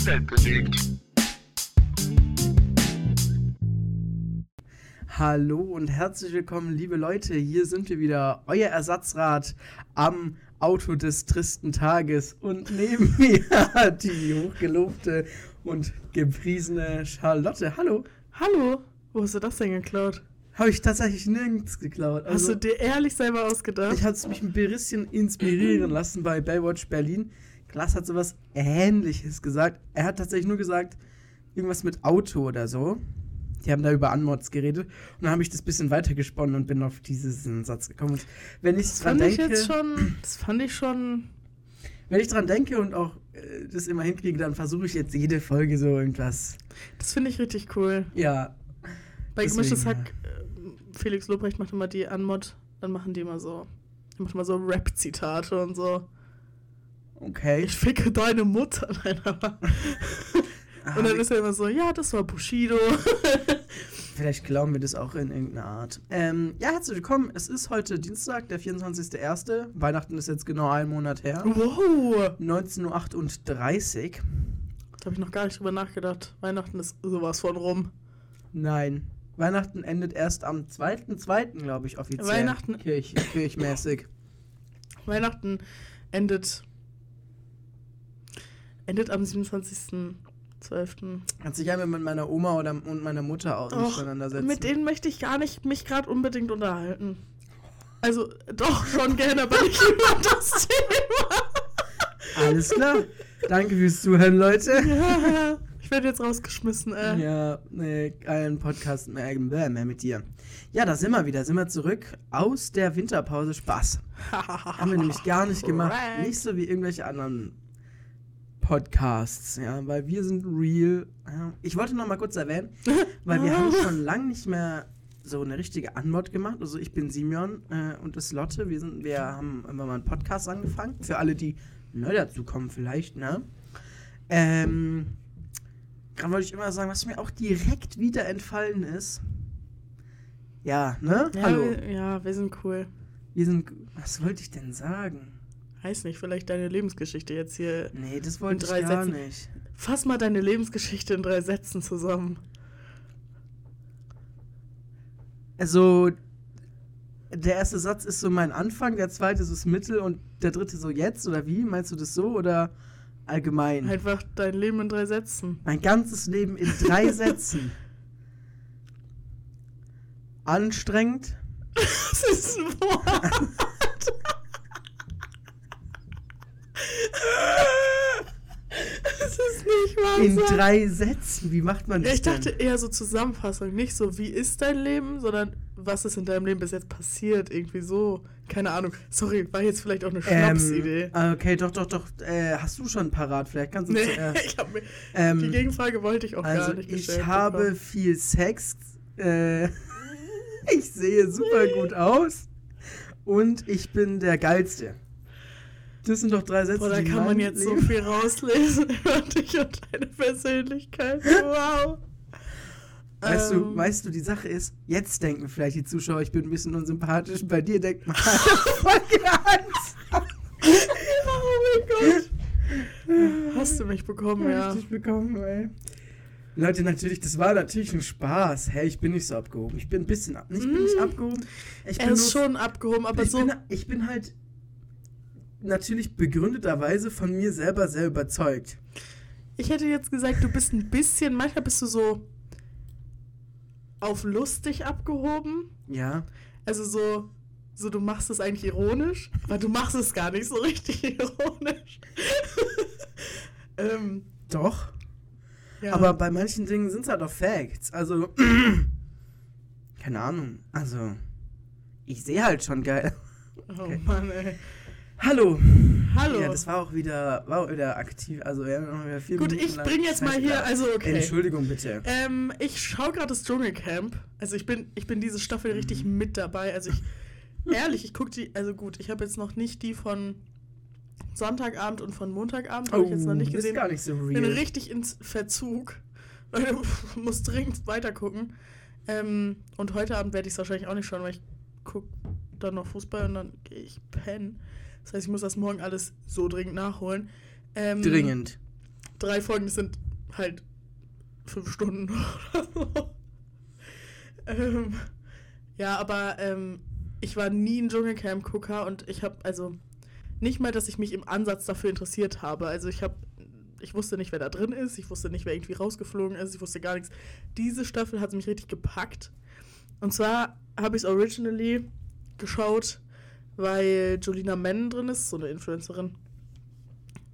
die Welt bewegt. Hallo und herzlich willkommen, liebe Leute. Hier sind wir wieder, euer Ersatzrad am Auto des tristen Tages. Und neben mir die hochgelobte und gepriesene Charlotte. Hallo. Hallo? Wo hast du das denn geklaut? Habe ich tatsächlich nirgends geklaut. Hast Also, du dir ehrlich selber ausgedacht? ich hatte mich ein bisschen inspirieren lassen bei Baywatch Berlin. Klaas hat sowas ähnliches gesagt. Er hat tatsächlich nur gesagt, irgendwas mit Auto oder so. Die haben da über Anmods geredet. Und dann habe ich das bisschen weitergesponnen und bin auf diesen Satz gekommen. Und wenn ich das dran fand ich denke, jetzt schon. Das fand ich schon. wenn ich dran denke und auch äh, das immer hinkriege, dann versuche ich jetzt jede Folge so irgendwas. Das finde ich richtig cool. Ja. Bei Gemischtes. Hack, äh, Felix Lobrecht macht immer die Anmod, dann machen die immer so. Die macht immer so Rap-Zitate und so. Okay. Ich ficke deine Mutter. Nein, aber. und dann ist er immer so, ja, das war Bushido. Vielleicht glauben wir das auch in irgendeiner Art. Ähm, ja, herzlich willkommen. Es ist heute Dienstag, der 24.01. Weihnachten ist jetzt genau einen Monat her. wow! 19.38 Uhr. Da habe ich noch gar nicht drüber nachgedacht. Weihnachten ist sowas von rum. Nein. Weihnachten endet erst am 2.2., glaube ich, offiziell. Weihnachten- Kirch, kirchmäßig. Weihnachten endet. Endet am 27.12. Kannst dich einmal mit meiner Oma oder und meiner Mutter auch nicht Och, auseinandersetzen. mit denen möchte ich gar nicht mich gerade unbedingt unterhalten. Also, doch, schon gerne, aber nicht über das Thema. Alles klar. Danke fürs Zuhören, Leute. Ja, ich werde jetzt rausgeschmissen, äh. Ja, nee, kein Podcast mehr, äh, mehr mit dir. Ja, da sind wir wieder, sind wir zurück aus der Winterpause. Spaß. Haben wir nämlich gar nicht gemacht. Nicht so wie irgendwelche anderen Podcasts, ja, weil wir sind real. Ja. Ich wollte noch mal kurz erwähnen, weil wir haben schon lange nicht mehr so eine richtige Anmod gemacht. Also ich bin Simeon äh, und das ist Lotte. Wir, sind, wir haben immer mal einen Podcast angefangen. Für alle, die neu dazukommen vielleicht, ne? Ähm, gerade wollte ich immer sagen, was mir auch direkt wieder entfallen ist. Ja, ne? Ja, Hallo. wir, ja, wir sind cool. Wir sind. Was wollte ich denn sagen? Weiß nicht, vielleicht deine Lebensgeschichte jetzt hier. Nee, das wollte drei ich gar Sätzen. nicht. Fass mal deine Lebensgeschichte in drei Sätzen zusammen. Also, der erste Satz ist so mein Anfang, der zweite ist das Mittel und der dritte so jetzt oder wie? Meinst du das so oder allgemein? Einfach dein Leben in drei Sätzen. Mein ganzes Leben in drei Sätzen. Anstrengend, Das ist ein Wort. Das ist nicht wahr. in drei Sätzen. Wie macht man Ja, das ich dachte denn? eher so Zusammenfassung, nicht so, wie ist dein Leben, sondern was ist in deinem Leben bis jetzt passiert, irgendwie so. Keine Ahnung. Sorry, war jetzt vielleicht auch eine Schnapsidee. Ähm, okay, doch, doch, doch. Äh, hast du schon parat? Vielleicht kannst du nee, zuerst. ich hab mir, Ähm, die Gegenfrage wollte ich auch Also gar nicht ich gestellt habe bekommen. viel Sex. Äh, ich sehe super gut aus. Und ich bin der Geilste. Das sind doch drei Sätze. Boah, da die kann man jetzt so Leben- viel rauslesen über dich und deine Persönlichkeit. Wow. Weißt, du, Ähm, weißt du, die Sache ist, jetzt denken vielleicht die Zuschauer, ich bin ein bisschen unsympathisch. Bei dir denkt man, Angst. Oh mein Gott. Hast du mich bekommen, ja. Richtig bekommen, ey. Leute, natürlich, das war natürlich ein Spaß. Hey, ich bin nicht so abgehoben. Ich bin ein bisschen ab. Nicht, bin nicht Mm. abgehoben. Ich Er bin ist schon abgehoben, aber ich, so. bin, ich bin halt natürlich begründeterweise von mir selber sehr überzeugt. Ich hätte jetzt gesagt, du bist ein bisschen, manchmal bist du so auf lustig abgehoben. Ja. Also so, so du machst es eigentlich ironisch, aber du machst es gar nicht so richtig ironisch. ähm, Doch. ja. Aber bei manchen Dingen sind es halt auch Facts. Also, keine Ahnung. Also, ich sehe halt schon geil. oh okay. Mann, ey. Hallo. Hallo. Ja, das war auch wieder, war auch wieder aktiv. Also, wir haben noch wieder vier Gut, Minuten ich lang bring jetzt mal hier, also okay. Entschuldigung bitte. Ähm, ich schaue gerade das Dschungelcamp. Also ich bin, ich bin diese Staffel richtig mit dabei. Also ich, ehrlich, ich gucke die, also gut, ich habe jetzt noch nicht die von Sonntagabend und von Montagabend, habe ich jetzt noch nicht Oh, das ist gesehen. gar nicht so bin real. richtig ins Verzug. Leute, muss dringend weitergucken. Ähm, und heute Abend werde ich es wahrscheinlich auch nicht schauen, weil ich gucke dann noch Fußball und dann gehe ich pennen. Das heißt, ich muss das morgen alles so dringend nachholen. Ähm, Dringend. drei Folgen, das sind halt fünf Stunden oder so. ähm, ja, aber ähm, ich war nie ein Dschungelcamp-Gucker und ich habe also nicht mal, dass ich mich im Ansatz dafür interessiert habe. Also ich habe, ich wusste nicht, wer da drin ist, ich wusste nicht, wer irgendwie rausgeflogen ist, ich wusste gar nichts. Diese Staffel hat mich richtig gepackt. Und zwar habe ich es originally geschaut, weil Jolina Mann drin ist, so eine Influencerin.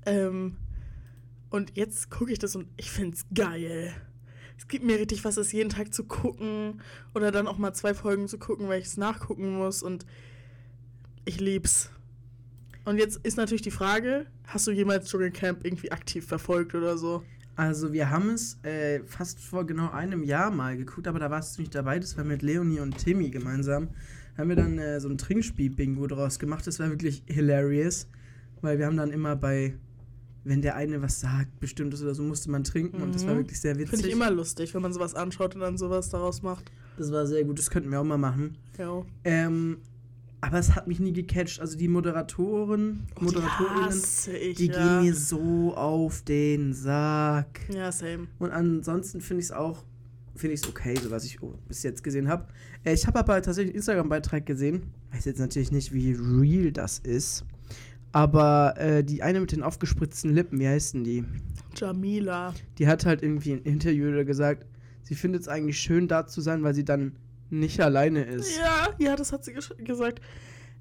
Ähm, und jetzt gucke ich das und ich finde es geil. Es gibt mir richtig was, es jeden Tag zu gucken oder dann auch mal zwei Folgen zu gucken, weil ich es nachgucken muss und ich lieb's. Und jetzt ist natürlich die Frage, hast du jemals Dschungelcamp irgendwie aktiv verfolgt oder so? Also wir haben es äh, fast vor genau einem Jahr mal geguckt, aber da warst du nicht dabei. Das war mit Leonie und Timmy gemeinsam. Haben wir dann äh, so ein Trinkspiel-Bingo draus gemacht. Das war wirklich hilarious, weil wir haben dann immer bei, wenn der eine was sagt, bestimmtes oder so, musste man trinken und das war Mhm. wirklich sehr witzig. Finde ich immer lustig, wenn man sowas anschaut und dann sowas daraus macht. Das war sehr gut, das könnten wir auch mal machen. Ja. Ähm, aber es hat mich nie gecatcht. Also die Moderatoren, Oh, die Moderatorinnen, hasse ich, die ja. gehen mir so auf den Sack. Ja, same. Und ansonsten finde ich es auch, finde ich es okay, so was ich oh, bis jetzt gesehen habe. Äh, ich habe aber tatsächlich einen Instagram-Beitrag gesehen. Weiß jetzt natürlich nicht, wie real das ist. Aber äh, die eine mit den aufgespritzten Lippen, wie heißt denn die? Jamila. Die hat halt irgendwie in Interview gesagt, sie findet es eigentlich schön, da zu sein, weil sie dann nicht alleine ist. Ja, ja, das hat sie gesagt.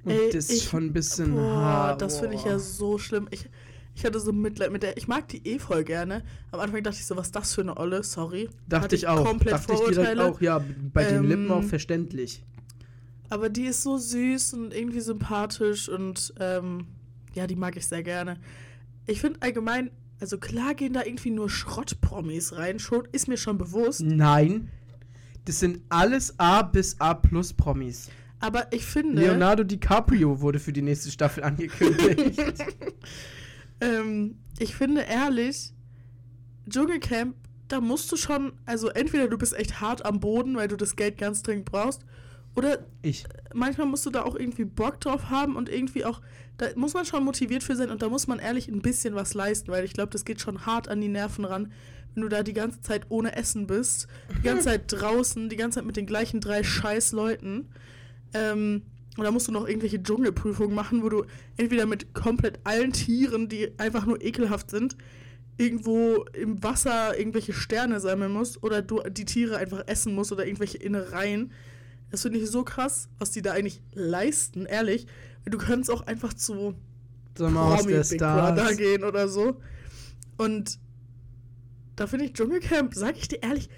Und Ey, das ist ich- schon ein bisschen Boah, hart. das finde ich ja so schlimm. Ich, ich hatte so Mitleid mit der. Ich mag die eh voll gerne. Am Anfang dachte ich so, was ist das für eine Olle? Sorry. Dachte Hatte ich auch. Komplett Dachte ich direkt Vorurteile. auch, ja, bei den Ähm, Lippen auch verständlich. Aber die ist so süß und irgendwie sympathisch und ähm, ja, die mag ich sehr gerne. Ich finde allgemein, also klar gehen da irgendwie nur Schrottpromis rein, schon, ist mir schon bewusst. Nein. Das sind alles A bis A plus Promis. Aber ich finde. Leonardo DiCaprio wurde für die nächste Staffel angekündigt. Ähm, ich finde ehrlich, Dschungelcamp, da musst du schon, also entweder du bist echt hart am Boden, weil du das Geld ganz dringend brauchst, oder ich. manchmal musst du da auch irgendwie Bock drauf haben und irgendwie auch, da muss man schon motiviert für sein und da muss man ehrlich ein bisschen was leisten, weil ich glaube, das geht schon hart an die Nerven ran, wenn du da die ganze Zeit ohne Essen bist, die ganze Zeit draußen, die ganze Zeit mit den gleichen drei scheiß Leuten. Ähm, und da musst du noch irgendwelche Dschungelprüfungen machen, wo du entweder mit komplett allen Tieren, die einfach nur ekelhaft sind, irgendwo im Wasser irgendwelche Sterne sammeln musst oder du die Tiere einfach essen musst oder irgendwelche Innereien. Das finde ich so krass, was die da eigentlich leisten, ehrlich. Du könntest auch einfach zu Sommerhaus Promi Big Brother Stars. gehen oder so. Und da finde ich Dschungelcamp, sag ich dir ehrlich,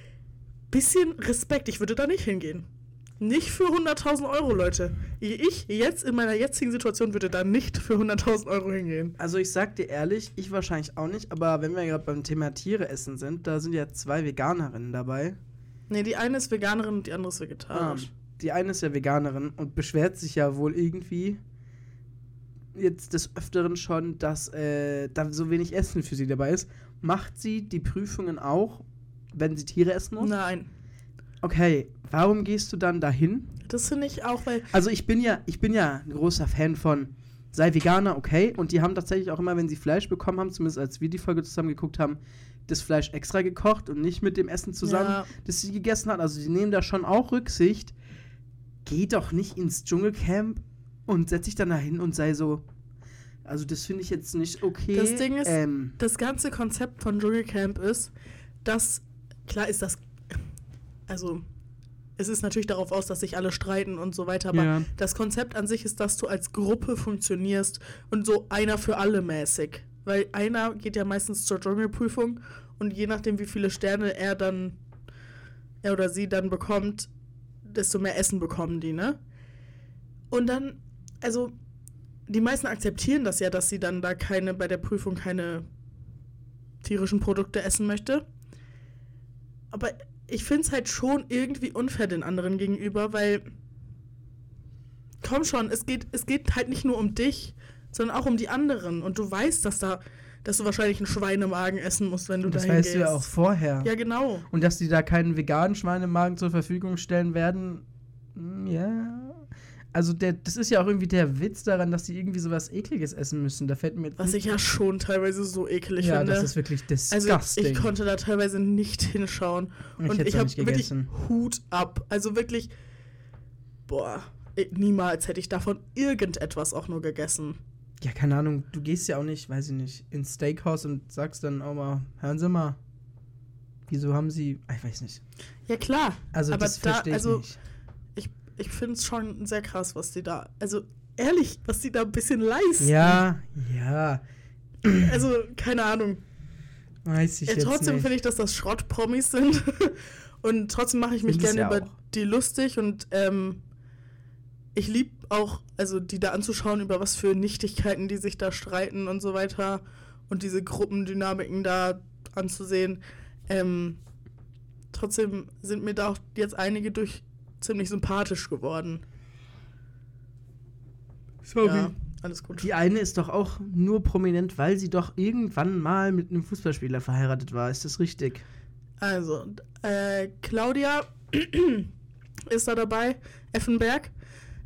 bisschen Respekt. Ich würde da nicht hingehen. Nicht für 100.000 Euro, Leute. Ich jetzt in meiner jetzigen Situation würde da nicht für 100.000 Euro hingehen. Also ich sag dir ehrlich, ich wahrscheinlich auch nicht, aber wenn wir gerade beim Thema Tiere essen sind, da sind ja zwei Veganerinnen dabei. Nee, die eine ist Veganerin und die andere ist Ah, vegetarisch. die eine ist ja Veganerin und beschwert sich ja wohl irgendwie jetzt des Öfteren schon, dass äh, da so wenig Essen für sie dabei ist. Macht sie die Prüfungen auch, wenn sie Tiere essen muss? Nein. Okay, warum gehst du dann dahin? Das finde ich auch, weil. Also ich bin ja, ich bin ja ein großer Fan von sei Veganer, okay. Und die haben tatsächlich auch immer, wenn sie Fleisch bekommen haben, zumindest als wir die Folge zusammen geguckt haben, das Fleisch extra gekocht und nicht mit dem Essen zusammen, Ja. das sie gegessen hat. Also die nehmen da schon auch Rücksicht. Geh doch nicht ins Dschungelcamp und setz dich dann dahin und sei so. Also das finde ich jetzt nicht okay. Das Ding ist, ähm, das ganze Konzept von Dschungelcamp ist, dass, klar ist das, also es ist natürlich darauf aus, dass sich alle streiten und so weiter, aber Ja. das Konzept an sich ist, dass du als Gruppe funktionierst und so einer für alle mäßig. Weil einer geht ja meistens zur Dschungelprüfung und je nachdem, wie viele Sterne er dann, er oder sie dann bekommt, desto mehr Essen bekommen die, ne? Und dann, also, die meisten akzeptieren das ja, dass sie dann da keine, bei der Prüfung keine tierischen Produkte essen möchte. Aber ich finde es halt schon irgendwie unfair den anderen gegenüber, weil. Komm schon, es geht, es geht halt nicht nur um dich, sondern auch um die anderen. Und du weißt, dass da, dass du wahrscheinlich einen Schweinemagen essen musst, wenn du das dahin weißt gehst. du ja auch vorher. Ja, genau. Und dass die da keinen veganen Schweinemagen zur Verfügung stellen werden, mm, ja. Also der, das ist ja auch irgendwie der Witz daran, dass die irgendwie sowas ekliges essen müssen. Da fällt mir jetzt Was ich ja schon teilweise so ekelig ja, finde. das ist wirklich also disgusting. ich konnte da teilweise nicht hinschauen. Ich und ich habe wirklich. Hut ab. Also wirklich, boah, niemals hätte ich davon irgendetwas auch nur gegessen. Ja, keine Ahnung, du gehst ja auch nicht, weiß ich nicht, ins Steakhouse und sagst dann auch mal, hören Sie mal, wieso haben Sie, ich weiß nicht. Ja klar, Also Aber das da- verstehe ich also- nicht. Ich, finde es schon sehr krass, was die da, also ehrlich, was die da ein bisschen leisten. Ja, ja, Also, keine Ahnung. weiß ich Ja, jetzt trotzdem finde ich, dass das Schrottpromis sind. und trotzdem mache ich mich gerne ja über auch. die lustig und ähm, ich liebe auch, also die da anzuschauen, über was für Nichtigkeiten die sich da streiten und so weiter und diese Gruppendynamiken da anzusehen. Ähm, trotzdem sind mir da auch jetzt einige durch ziemlich sympathisch geworden. Sorry. Ja, alles gut. Die eine ist doch auch nur prominent, weil sie doch irgendwann mal mit einem Fußballspieler verheiratet war. Ist das richtig? Also, äh, Claudia ist da dabei, Effenberg.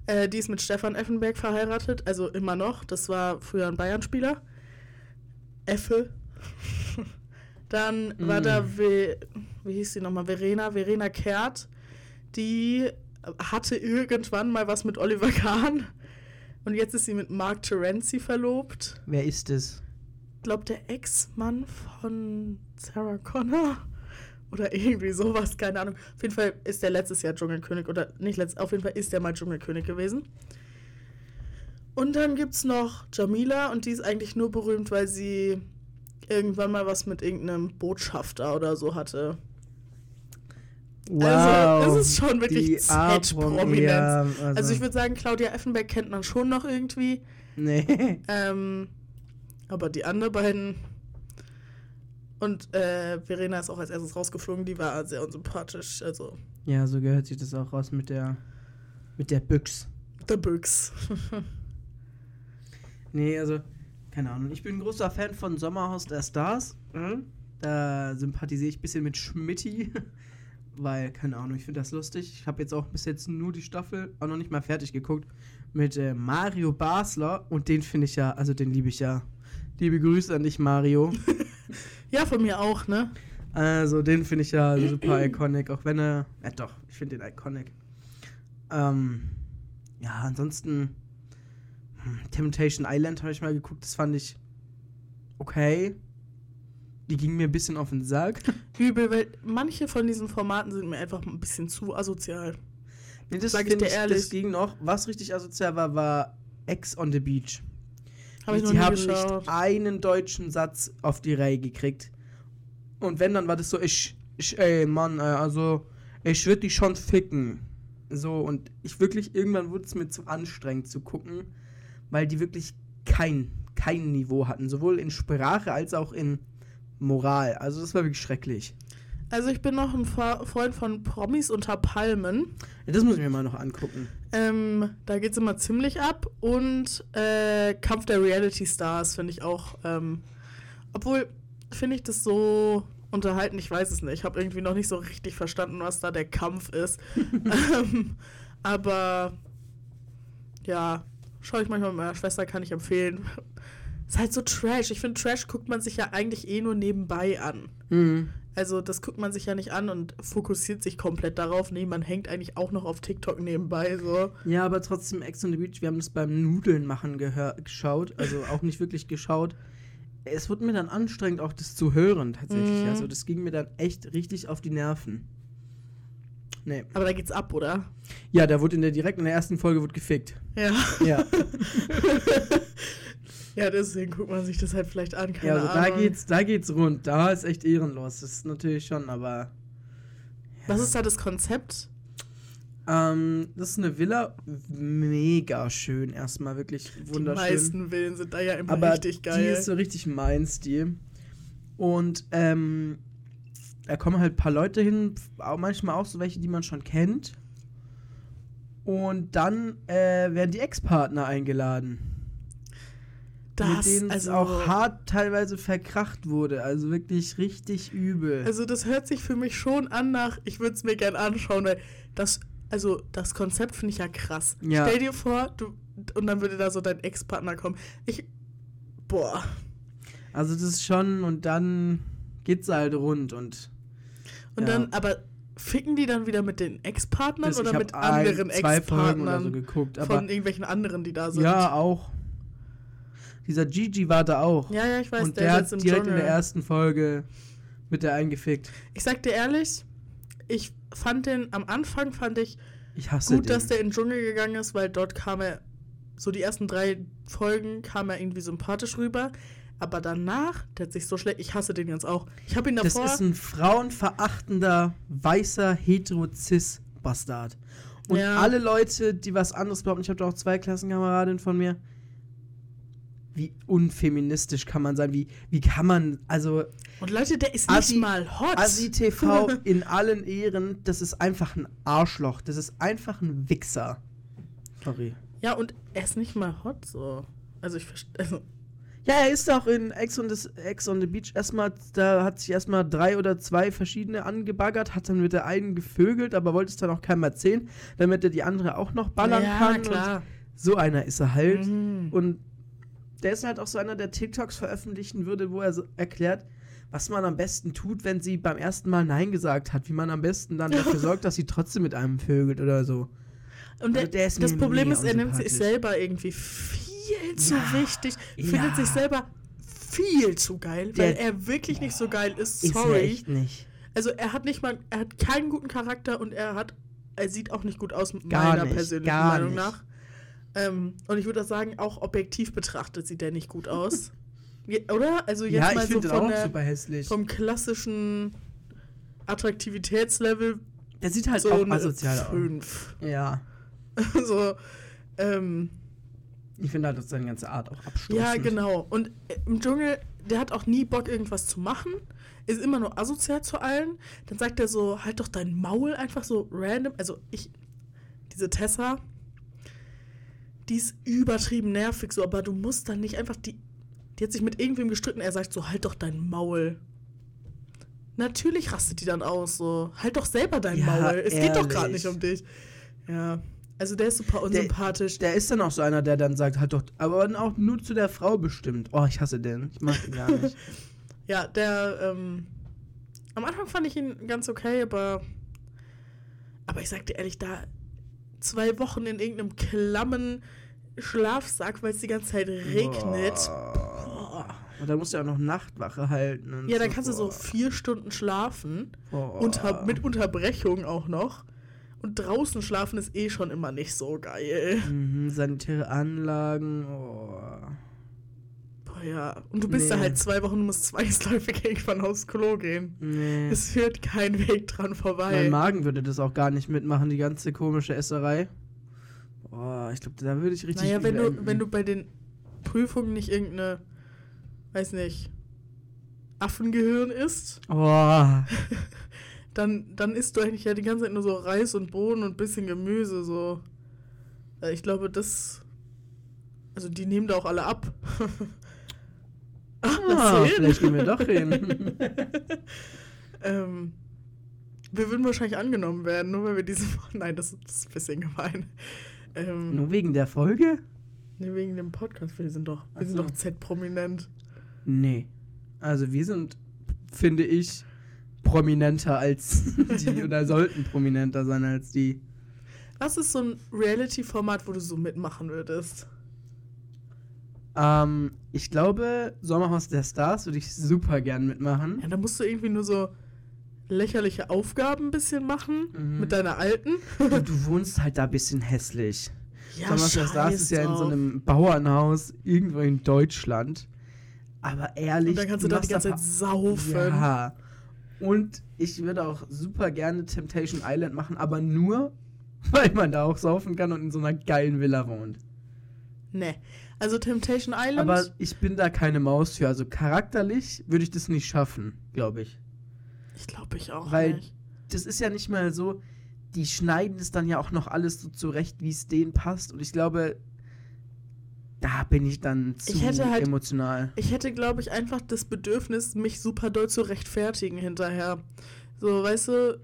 Äh, die ist mit Stefan Effenberg verheiratet, also immer noch. Das war früher ein Bayern-Spieler. Effe. Dann war Mm. da, wie, wie hieß sie nochmal, Verena, Verena Kehrt. Die hatte irgendwann mal was mit Oliver Kahn. Und jetzt ist sie mit Mark Terenzi verlobt. Wer ist es? glaube der Ex-Mann von Sarah Connor oder irgendwie sowas, keine Ahnung. Auf jeden Fall ist der letztes Jahr Dschungelkönig oder nicht letzt, auf jeden Fall ist der mal Dschungelkönig gewesen. Und dann gibt's noch Jamila und die ist eigentlich nur berühmt, weil sie irgendwann mal was mit irgendeinem Botschafter oder so hatte. Also, es ist schon wirklich Z-Prominenz. Ja, Also ich würde sagen, Claudia Effenberg kennt man schon noch irgendwie. Nee. Ähm, aber die anderen beiden. Und äh, Verena ist auch als erstes rausgeflogen, die war sehr unsympathisch. Also, Ja, so gehört sich das auch raus mit der mit der Büchs. The Büchs. Nee, also, keine Ahnung. Ich bin ein großer Fan von Sommerhaus der Stars. Mhm. Da sympathisiere ich ein bisschen mit Schmidti. Weil, keine Ahnung, ich finde das lustig. Ich habe jetzt auch bis jetzt nur die Staffel, auch noch nicht mal fertig geguckt, mit äh, Mario Basler. Und den finde ich ja, also den liebe ich ja. Liebe Grüße an dich, Mario. Ja, von mir auch, ne? Also, den finde ich ja super iconic, auch wenn er. Ja, doch, ich finde den iconic. Ähm, ja, ansonsten. hm, Temptation Island habe ich mal geguckt, das fand ich okay. Die ging mir ein bisschen auf den Sack. Übel, weil manche von diesen Formaten sind mir einfach ein bisschen zu asozial. Nee, das Sag ich dir ehrlich. Das ging noch. Was richtig asozial war, war Ex on the Beach. Habe ich noch nie haben geschaut. nicht einen deutschen Satz auf die Reihe gekriegt. Und wenn, dann war das so, ich, ich ey, Mann, also, ich würde dich schon ficken. So, und ich wirklich, irgendwann wurde es mir zu anstrengend zu gucken, weil die wirklich kein, kein Niveau hatten. Sowohl in Sprache als auch in Moral. Also, das war wirklich schrecklich. Also ich bin noch ein Freund von Promis unter Palmen. Ja, das muss ich mir mal noch angucken. Ähm, da geht's immer ziemlich ab. Und äh, Kampf der Reality Stars finde ich auch. Ähm, obwohl, finde ich das so unterhalten, ich weiß es nicht. Ich habe irgendwie noch nicht so richtig verstanden, was da der Kampf ist. ähm, aber ja, schaue ich manchmal mit meiner Schwester, kann ich empfehlen. Ist halt so Trash. Ich finde, Trash guckt man sich ja eigentlich eh nur nebenbei an. Mhm. Also das guckt man sich ja nicht an und fokussiert sich komplett darauf. Nee, man hängt eigentlich auch noch auf TikTok nebenbei. So. Ja, aber trotzdem Ex on the Beach, wir haben das beim Nudeln machen geschaut, also auch nicht wirklich geschaut. Es wurde mir dann anstrengend, auch das zu hören, tatsächlich. Mhm. Also, das ging mir dann echt richtig auf die Nerven. Nee. Aber da geht's ab, oder? Ja, da wurde in der direkt in der ersten Folge wurde gefickt. Ja. Ja. ja, deswegen guckt man sich das halt vielleicht an. Keine ja, also da geht's, da geht's rund. Da ist echt ehrenlos. Das ist natürlich schon, aber. Was ist da das Konzept? Ähm, das ist eine Villa. Mega schön. Erstmal wirklich Die wunderschön. meisten Villen sind da ja immer aber richtig geil. die ist so richtig mein Stil. Und ähm, da kommen halt ein paar Leute hin, auch manchmal auch so welche, die man schon kennt. Und dann äh, werden die Ex-Partner eingeladen. Mit das, denen also, es auch hart teilweise verkracht wurde. Also wirklich richtig übel. also das hört sich für mich schon an nach, ich würde es mir gern anschauen, weil das also das Konzept finde ich ja krass. Ja. Stell dir vor, du und dann würde da so dein Ex-Partner kommen. Ich boah. Also das ist schon, und dann geht's halt rund und Und Ja. dann aber ficken die dann wieder mit den Ex-Partnern oder mit anderen ein, zwei Folgen oder Ex-Partnern so geguckt, von irgendwelchen anderen, die da sind? ja, auch. Dieser Gigi war da auch. Ja, ja, ich weiß, und der, der, hat direkt in Dschungel. der ersten Folge mit der eingefickt. Ich sag dir ehrlich, ich fand den am Anfang fand ich Ich gut, den. dass der in den Dschungel gegangen ist, weil dort kam er so die ersten drei Folgen kam er irgendwie sympathisch rüber, aber danach, der hat sich so schlecht, ich hasse den jetzt auch. Ich habe ihn das davor ist ein frauenverachtender, weißer, hetero-cis-Bastard. Und Ja. alle Leute, die was anderes behaupten, ich habe da auch zwei Klassenkameradinnen von mir, wie unfeministisch kann man sein? Wie, wie kann man, also und Leute, der ist Assi- nicht mal hot. Assi TV in allen Ehren, das ist einfach ein Arschloch. Das ist einfach ein Wichser. Sorry. Ja, und er ist nicht mal hot so. Also ich verstehe also, Ja, er ist auch in Ex on, the, Ex on the Beach erstmal, da hat sich erstmal drei oder zwei verschiedene angebaggert, hat dann mit der einen gevögelt, aber wollte es dann auch keinem erzählen, damit er die andere auch noch ballern ja, kann. klar. So einer ist er halt. Mhm. Und der ist halt auch so einer, der TikToks veröffentlichen würde, wo er so erklärt, was man am besten tut, wenn sie beim ersten Mal Nein gesagt hat, wie man am besten dann dafür sorgt, dass sie trotzdem mit einem vögelt oder so. Und der, Also der ist das Problem ist, er nimmt sich selber irgendwie viel zu Ja, wichtig, findet ja. sich selber viel zu geil, weil Der- er wirklich nicht so geil ist. Ist Sorry. echt nicht. Also er hat nicht mal, er hat keinen guten Charakter und er hat, er sieht auch nicht gut aus, Gar meiner nicht, persönlichen Meinung nicht. nach. Ähm, und ich würde sagen, auch objektiv betrachtet sieht der nicht gut aus. Oder? Also jetzt Ja, mal ich so von auch der, super hässlich. vom klassischen Attraktivitätslevel Der sieht halt so auch asozial aus. 5. Ja. so, ähm, Ich finde halt, dass seine ganze Art auch abstoßend. Ja, genau. Und äh, im Dschungel, der hat auch nie Bock, irgendwas zu machen. Ist immer nur asozial zu allen. Dann sagt er so, halt doch dein Maul einfach so random. Also ich, diese Tessa, die ist übertrieben nervig so, aber du musst dann nicht einfach die, die hat sich mit irgendwem gestritten. Er sagt so, halt doch dein Maul. Natürlich rastet die dann aus, so, halt doch selber dein Ja, Maul. Es geht doch gerade ehrlich. nicht um dich. Ja, also der ist super unsympathisch. Der ist dann auch so einer, der dann sagt, halt doch, aber dann auch nur zu der Frau bestimmt. Oh, ich hasse den. Ich mag den gar nicht. Ja, der, ähm, am Anfang fand ich ihn ganz okay, aber, aber ich sag dir ehrlich, da zwei Wochen in irgendeinem klammen Schlafsack, weil es die ganze Zeit regnet. Boah. Und dann musst du ja auch noch Nachtwache halten. Und Ja, dann so. kannst du so Boah. vier Stunden schlafen, Boah. unter, mit Unterbrechung auch noch. Und draußen schlafen ist eh schon immer nicht so geil. Mhm, sanitäre Anlagen. Oh. Boah, ja. Und du bist da Nee. halt zwei Wochen, du musst zwangsläufig irgendwann aufs Klo gehen. Nee. Es führt kein Weg dran vorbei. Mein Magen würde das auch gar nicht mitmachen, die ganze komische Esserei. Boah, ich glaube, da würde ich richtig. Naja, wenn du, enden. wenn du bei den Prüfungen nicht irgendeine, weiß nicht, Affengehirn isst, Boah. dann, dann isst du eigentlich ja die ganze Zeit nur so Reis und Bohnen und ein bisschen Gemüse, so. Äh, Ich glaube, das. Also die nehmen da auch alle ab. Ach, Ah, vielleicht gehen wir doch hin. ähm, wir würden wahrscheinlich angenommen werden, nur weil wir diese. Nein, das, das ist ein bisschen gemein. Ähm, Nur wegen der Folge? nee, wegen dem Podcast, wir sind doch, wir Ach sind so. doch Z-prominent. Nee. Also wir sind, finde ich, prominenter als die oder sollten prominenter sein als die. Was ist so ein Reality-Format, wo du so mitmachen würdest? Ähm, ich glaube, Sommerhaus der Stars würde ich super gern mitmachen. Ja, da musst du irgendwie nur so lächerliche Aufgaben ein bisschen machen Mhm. mit deiner alten. Du, du wohnst halt da ein bisschen hässlich. Ja, der Stars ist ja in so einem Bauernhaus irgendwo in Deutschland. Aber ehrlich. Und dann kannst du da die ganze Zeit saufen. Ja. Und ich würde auch super gerne Temptation Island machen, aber nur, weil man da auch saufen kann und in so einer geilen Villa wohnt. Nee. Also Temptation Island. Aber ich bin da keine Maus für. Also charakterlich würde ich das nicht schaffen, glaube ich. Ich glaube ich auch Weil- nicht. Das ist ja nicht mal so, die schneiden es dann ja auch noch alles so zurecht, wie es denen passt. Und ich glaube, da bin ich dann zu Ich halt- emotional. Ich hätte, glaube ich, einfach das Bedürfnis, mich super doll zu rechtfertigen hinterher. So, weißt du,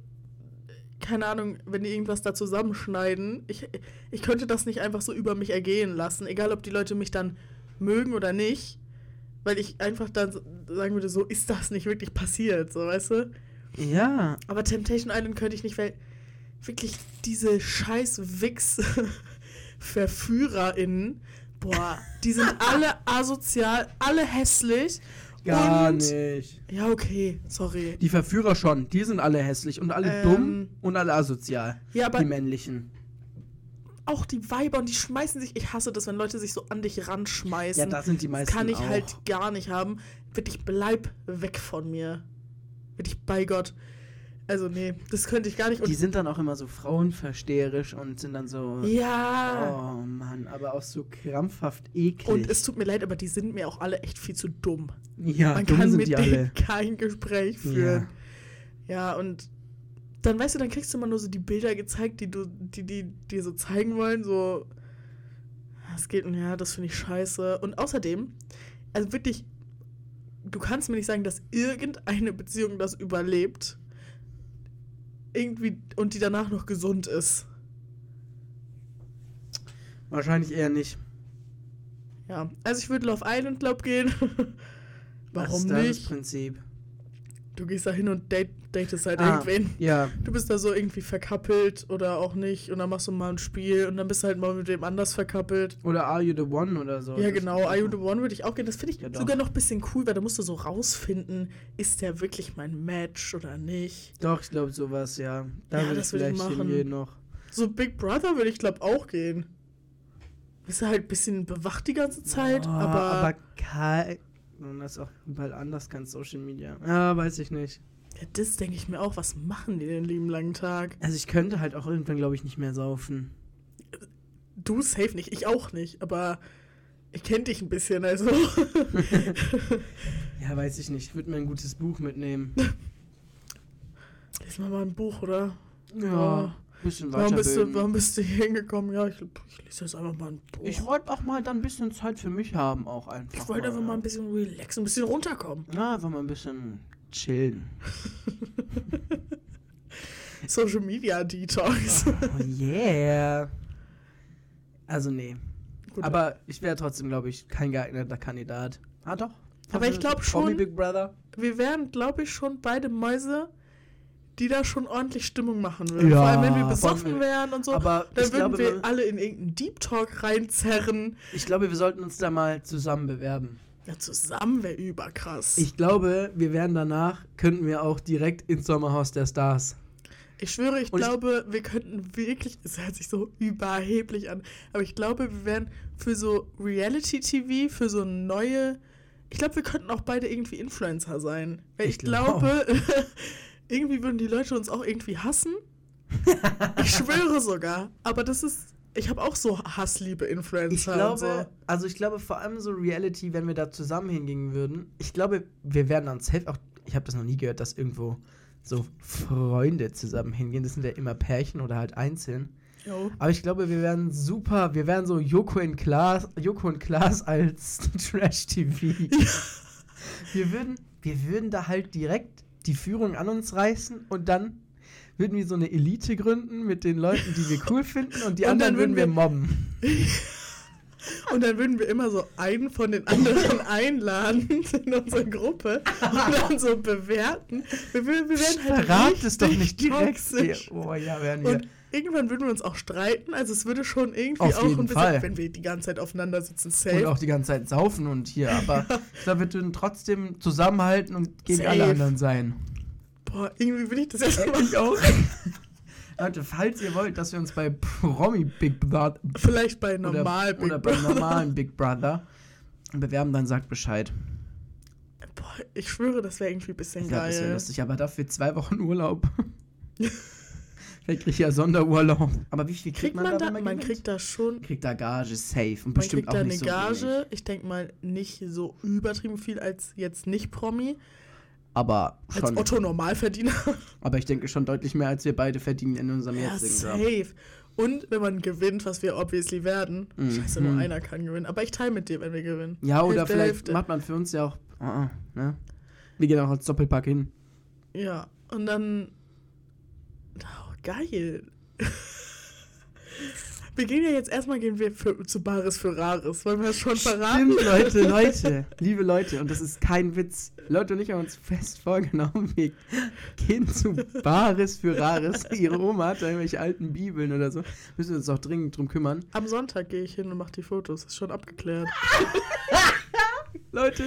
keine Ahnung, wenn die irgendwas da zusammenschneiden, ich, ich könnte das nicht einfach so über mich ergehen lassen, egal ob die Leute mich dann mögen oder nicht, weil ich einfach dann sagen würde, so ist das nicht wirklich passiert, so weißt du? Ja. Aber Temptation Island könnte ich nicht, weil wirklich diese scheiß Wix VerführerInnen, boah, die sind alle asozial, alle hässlich. Gar und, nicht. Ja, okay, sorry. Die Verführer schon, die sind alle hässlich und alle Ähm, dumm und alle asozial. Ja, aber die männlichen. auch die Weiber und die schmeißen sich, ich hasse das, wenn Leute sich so an dich ranschmeißen. Ja, das sind die das meisten kann ich auch. halt gar nicht haben. Wirklich, bleib weg von mir. Wirklich, bei Gott. Also, nee, das könnte ich gar nicht. Und Die sind dann auch immer so frauenversterisch und sind dann so. ja. Oh Mann, aber auch so krampfhaft eklig. Und es tut mir leid, aber die sind mir auch alle echt viel zu dumm. ja, Man dumm kann sind mit die denen alle. kein Gespräch führen. Ja. und dann weißt du, dann kriegst du immer nur so die Bilder gezeigt, die du, die, die dir so zeigen wollen, so es geht, ja, das finde ich scheiße. Und außerdem, also wirklich, du kannst mir nicht sagen, dass irgendeine Beziehung das überlebt. Irgendwie und die danach noch gesund ist. Wahrscheinlich eher nicht. Ja, also ich würde Love Island Club gehen. Warum ist da Das nicht? Prinzip. Du gehst da hin und date, datest halt Ah, irgendwen. Ja. Du bist da so irgendwie verkappelt oder auch nicht und dann machst du mal ein Spiel und dann bist du halt mal mit dem anders verkappelt. Oder Are You the One oder so. ja, genau. Are You the One würde ich auch gehen. Das finde ich Ja, sogar noch ein bisschen cool, weil da musst du so rausfinden, ist der wirklich mein Match oder nicht. Doch, ich glaube sowas, ja. Da Ja, würde ich das würde ich vielleicht machen. hingehen noch. So Big Brother würde ich glaube auch gehen. Bist du halt ein bisschen bewacht die ganze Zeit, Oh, aber, aber kein. Und das ist auch überall anders, kein Social Media. Ja, weiß ich nicht. ja, das denke ich mir auch. Was machen die den lieben langen Tag? Also ich könnte halt auch irgendwann, glaube ich, nicht mehr saufen. Du safe nicht, ich auch nicht, aber ich kenne dich ein bisschen, also. Ja, weiß ich nicht. Ich würde mir ein gutes Buch mitnehmen. Lies mal mal ein Buch, oder? Ja, bisschen Warum bist, du, warum bist du hier hingekommen? Ja, ich, ich lese jetzt einfach mal ein Buch. Ich wollte auch mal dann ein bisschen Zeit für mich haben, auch einfach. Ich wollte einfach mal ein bisschen relaxen, ein bisschen runterkommen. Ja, einfach mal ein bisschen chillen. Social Media Detox. Oh yeah. Also nee. Gut, Aber ich wäre trotzdem, glaube ich, kein geeigneter Kandidat. Ah doch. Aber ich glaub Promi schon- Big Brother. wir wären, glaube ich, schon beide Mäuse, die da schon ordentlich Stimmung machen würden. Ja, Vor allem, wenn wir besoffen wären und so. Aber dann ich würden glaube, wir alle in irgendeinen Deep Talk reinzerren. ich glaube, wir sollten uns da mal zusammen bewerben. Ja, zusammen wäre überkrass. Ich glaube, wir werden danach, könnten wir auch direkt ins Sommerhaus der Stars. Ich schwöre, ich Und ich- glaube, wir könnten wirklich, es hört sich so überheblich an, aber ich glaube, wir wären für so Reality-TV, für so neue, ich glaube, wir könnten auch beide irgendwie Influencer sein. Weil ich, Ich glaub glaube, irgendwie würden die Leute uns auch irgendwie hassen. ich schwöre sogar. Aber das ist, ich habe auch so Hassliebe-Influencer. Ich und glaube, so. also ich glaube vor allem so Reality, wenn wir da zusammen hingehen würden, ich glaube, wir werden dann safe auch, ich habe das noch nie gehört, dass irgendwo so Freunde zusammen hingehen. Das sind ja immer Pärchen oder halt einzeln. Jo. Aber ich glaube, wir werden super, wir werden so Joko und Klaas, Joko und Klaas als Trash-TV. Wir würden, wir würden da halt direkt die Führung an uns reißen und dann würden wir so eine Elite gründen mit den Leuten, die wir cool finden und die Und anderen würden würden wir mobben. Und dann würden wir immer so einen von den anderen einladen in unsere Gruppe und dann so bewerten. Wir, wir, wir werden halt Verrat es doch nicht direkt. Oh ja, werden wir. Und irgendwann würden wir uns auch streiten. Also es würde schon irgendwie Auf auch ein bisschen, Fall. wenn wir die ganze Zeit aufeinander sitzen, Und safe. auch die ganze Zeit saufen und hier, aber ich glaube, wir würden trotzdem zusammenhalten und gegen alle Safe. anderen sein. Boah, irgendwie will ich das jetzt mal. Ich auch. Leute, falls ihr wollt, dass wir uns bei Promi Big Brother Vielleicht bei normal oder, Big oder Brother. normalen Big Brother bewerben, dann sagt Bescheid. Boah, ich schwöre, das wäre irgendwie ein bisschen Ich glaube, das wäre geil. lustig, aber dafür zwei Wochen Urlaub. Vielleicht kriege ich ja Sonderurlaub. Aber wie viel kriegt, Kriegt man da, da, wenn man, man gewinnt? kriegt da schon kriegt da Gage safe und Man bestimmt kriegt auch da eine nicht so Gage, wenig. ich denke mal nicht so übertrieben viel als jetzt nicht Promi, Aber als schon. Otto Normalverdiener. Aber ich denke schon deutlich mehr, als wir beide verdienen in unserem Ja, jetzigen Job. safe. Und wenn man gewinnt, was wir obviously werden, Mhm. scheiße, nur einer kann gewinnen. Aber ich teile mit dir, wenn wir gewinnen. Ja, oder Hälfte, vielleicht Hälfte. macht man für uns ja auch. Ah, ah, ne? Wir gehen auch als Doppelpack hin. Ja, und dann. Geil. Wir gehen ja jetzt erstmal gehen wir für, zu Bares für Rares. Wollen wir das schon verraten? Stimmt, Leute, Leute, liebe Leute, und das ist kein Witz. Leute und ich haben uns fest vorgenommen, wir gehen zu Bares für Rares. Ihre Oma hat da irgendwelche alten Bibeln oder so. Müssen wir uns auch dringend drum kümmern. Am Sonntag gehe ich hin und mache die Fotos. Ist schon abgeklärt. Leute,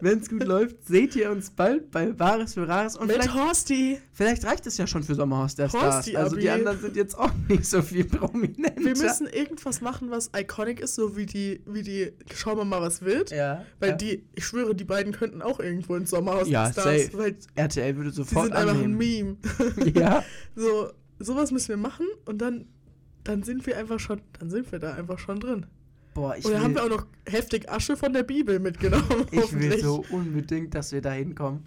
wenn es gut läuft, seht ihr uns bald bei Bares für Rares. Und Mit vielleicht, Horsty. vielleicht reicht es ja schon für Sommerhaus der Stars. Horsti, Also die Abi. anderen sind jetzt auch nicht so viel prominenter. Wir müssen irgendwas machen, was iconic ist, so wie die, wie die, schauen wir mal, was wird. Ja. Weil ja. die, ich schwöre, die beiden könnten auch irgendwo ins Sommerhaus Ja, der Stars. safe. Weil RTL würde sofort sind einfach ein annehmen. Meme. Ja. So, sowas müssen wir machen und dann, dann sind wir einfach schon, dann sind wir da einfach schon drin. Boah, ich und dann haben wir auch noch heftig Asche von der Bibel mitgenommen. ich will so unbedingt, dass wir da hinkommen.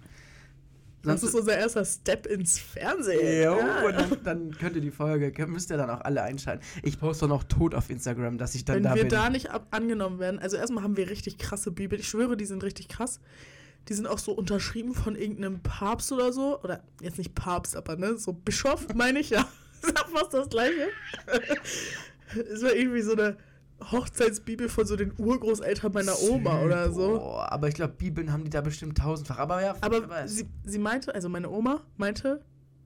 Das ist unser erster Step ins Fernsehen. Jo, Ja. und dann, dann könnt ihr die Folge, könnt- müsst ihr dann auch alle einschalten. Ich poste noch tot auf Instagram, dass ich dann Wenn da wir bin. da nicht ab angenommen werden, also erstmal haben wir richtig krasse Bibel. Ich schwöre, die sind richtig krass. Die sind auch so unterschrieben von irgendeinem Papst oder so. Oder jetzt nicht Papst, aber ne, so Bischof, meine ich ja. Ist ja fast das gleiche. Es war irgendwie so eine Hochzeitsbibel von so den Urgroßeltern meiner Oma oder so. Boah, aber ich glaube, Bibeln haben die da bestimmt tausendfach. Aber ja, Aber sie, sie meinte, also meine Oma meinte,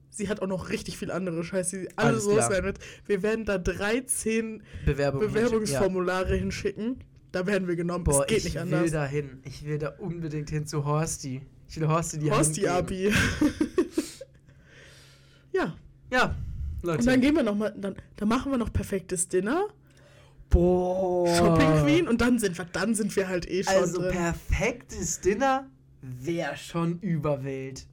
sie hat auch noch richtig viel andere Scheiße, die alle Alles sein wird. Wir werden da 13 Bewerbung Bewerbungsformulare hinschicken. Da werden wir genommen. Ja. Boah, es geht ich nicht will anders. da hin. Ich will da unbedingt hin zu Horsti. Ich will Horsti die geben. Abi. ja. Ja, Leute. Und dann gehen wir noch mal, dann, dann machen wir noch perfektes Dinner, Boah. Shopping Queen und dann sind wir, dann sind wir halt eh schon Also drin. perfektes Dinner wäre schon überwild.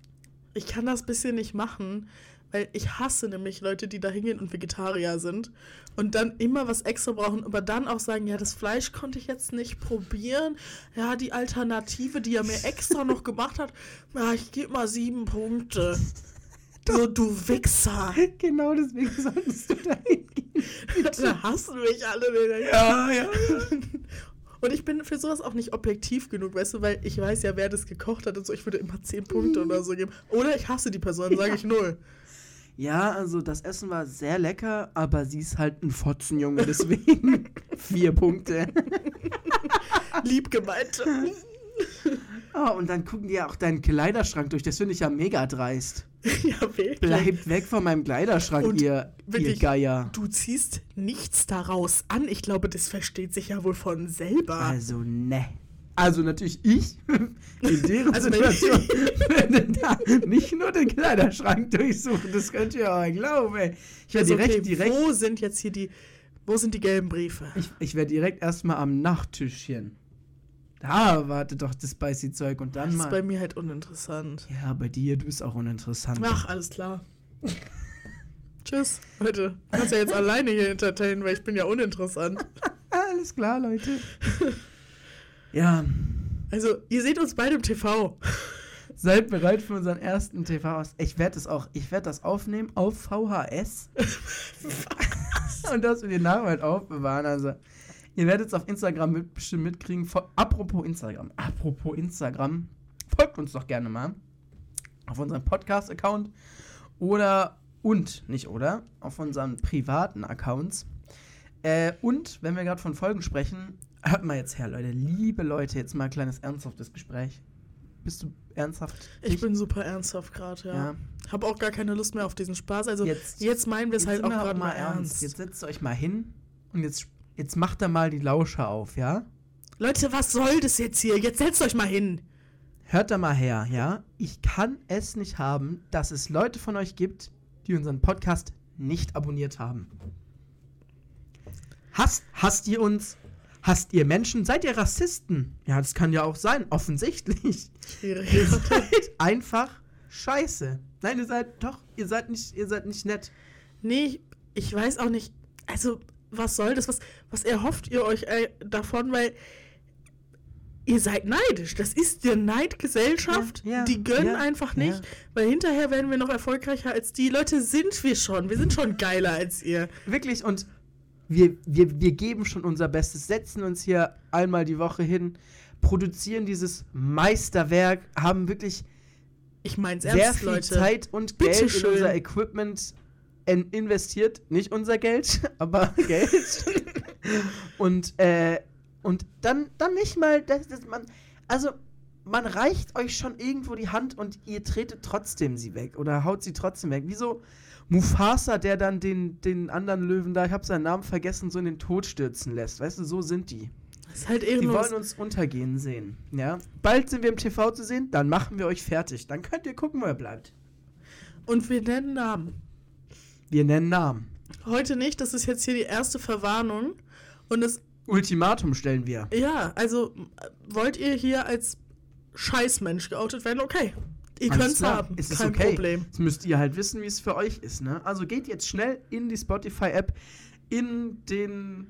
Ich kann das bisschen nicht machen, weil ich hasse nämlich Leute, die da hingehen und Vegetarier sind und dann immer was extra brauchen, aber dann auch sagen, ja, das Fleisch konnte ich jetzt nicht probieren. Ja, die Alternative, die er mir extra noch gemacht hat, ja, ich gebe mal sieben Punkte. So, du Wichser. Genau deswegen solltest du da hingehen. da hassen mich alle. wieder. Ja, ja. Und ich bin für sowas auch nicht objektiv genug, weißt du, weil ich weiß ja, wer das gekocht hat und so. Ich würde immer 10 Punkte oder so geben. Oder ich hasse die Person, sage ich null. Ja, also das Essen war sehr lecker, aber sie ist halt ein Fotzenjunge, deswegen vier Punkte. Lieb gemeint. Oh, und dann gucken die ja auch deinen Kleiderschrank durch. Das finde ich ja mega dreist. ja, wirklich. Bleibt weg von meinem Kleiderschrank, Und ihr, ihr wirklich, Geier. Du ziehst nichts daraus an. Ich glaube, das versteht sich ja wohl von selber. Also, ne. Also natürlich ich, in deren Also. Situation, würde da nicht nur den Kleiderschrank durchsuchen, das könnt ihr auch glauben, ey. Ich werde Also, direkt, okay, direkt, Wo sind jetzt hier die, wo sind die gelben Briefe? ich, ich werde direkt erstmal am Nachttischchen. Da wartet doch das spicy Zeug und dann Das ist mal. bei mir halt uninteressant. Ja, bei dir, du bist auch uninteressant. Ach, alles klar. Tschüss, Leute. Du kannst ja jetzt alleine hier entertainen, weil ich bin ja uninteressant. Alles klar, Leute. ja, Also, ihr seht uns beide im TV. seid bereit für unseren ersten TV. aus- Ich werde es auch, ich werde das aufnehmen auf VHS. und das wir den Namen halt aufbewahren. Also, ihr werdet es auf Instagram mit, bestimmt mitkriegen. Apropos Instagram. Apropos Instagram. Folgt uns doch gerne mal. Auf unserem Podcast-Account. Oder, und, nicht oder, auf unseren privaten Accounts. Äh, und, wenn wir gerade von Folgen sprechen, hört mal jetzt her, Leute. Liebe Leute, jetzt mal ein kleines ernsthaftes Gespräch. Bist du ernsthaft? Ich bin super ernsthaft gerade, ja. Ja. Hab auch gar keine Lust mehr auf diesen Spaß. Also, Jetzt- jetzt, meinen wir es halt auch gerade mal ernst. Jetzt setzt euch mal hin und jetzt, jetzt macht er mal die Lauscher auf, ja? Leute, was soll das jetzt hier? Jetzt setzt euch mal hin. Hört da mal her, ja? Ich kann es nicht haben, dass es Leute von euch gibt, die unseren Podcast nicht abonniert haben. Hasst, hasst ihr uns? Hasst ihr Menschen? Seid ihr Rassisten? Ja, das kann ja auch sein, offensichtlich. Schwierig. Ihr seid einfach scheiße. Nein, ihr seid doch, ihr seid nicht, ihr seid nicht nett. Nee, ich weiß auch nicht. Also, was soll das? Was, was erhofft ihr euch äh, davon? Weil ihr seid neidisch. Das ist die Neidgesellschaft. Ja, ja, die gönnen ja, einfach nicht. Weil hinterher werden wir noch erfolgreicher als die. Leute, sind wir schon. Wir sind schon geiler als ihr. Wirklich, und wir, wir, wir geben schon unser Bestes, setzen uns hier einmal die Woche hin, produzieren dieses Meisterwerk, haben wirklich Ich mein's sehr ernst, viel Leute. Zeit und Bitte Geld schön. in unser Equipment en- investiert nicht unser Geld, aber Geld. Und, äh, und dann, dann nicht mal, dass, dass man, also man reicht euch schon irgendwo die Hand und ihr tretet trotzdem sie weg oder haut sie trotzdem weg. Wieso Mufasa, der dann den, den anderen Löwen da, ich habe seinen Namen vergessen, so in den Tod stürzen lässt. Weißt du, so sind die. Das ist halt Die ehrenlos. wollen uns untergehen sehen. Ja. Bald sind wir im TV zu sehen, dann machen wir euch fertig. Dann könnt ihr gucken, wo ihr bleibt. Und wir nennen Namen. Wir nennen Namen. Heute nicht, das ist jetzt hier die erste Verwarnung. Und es, Ultimatum stellen wir. ja, also äh, wollt ihr hier als Scheißmensch geoutet werden? Okay. Ihr könnt's klar, haben. Es ist Kein okay. Problem. Jetzt müsst ihr halt wissen, wie es für euch ist. Ne? Also geht jetzt schnell in die Spotify-App, in den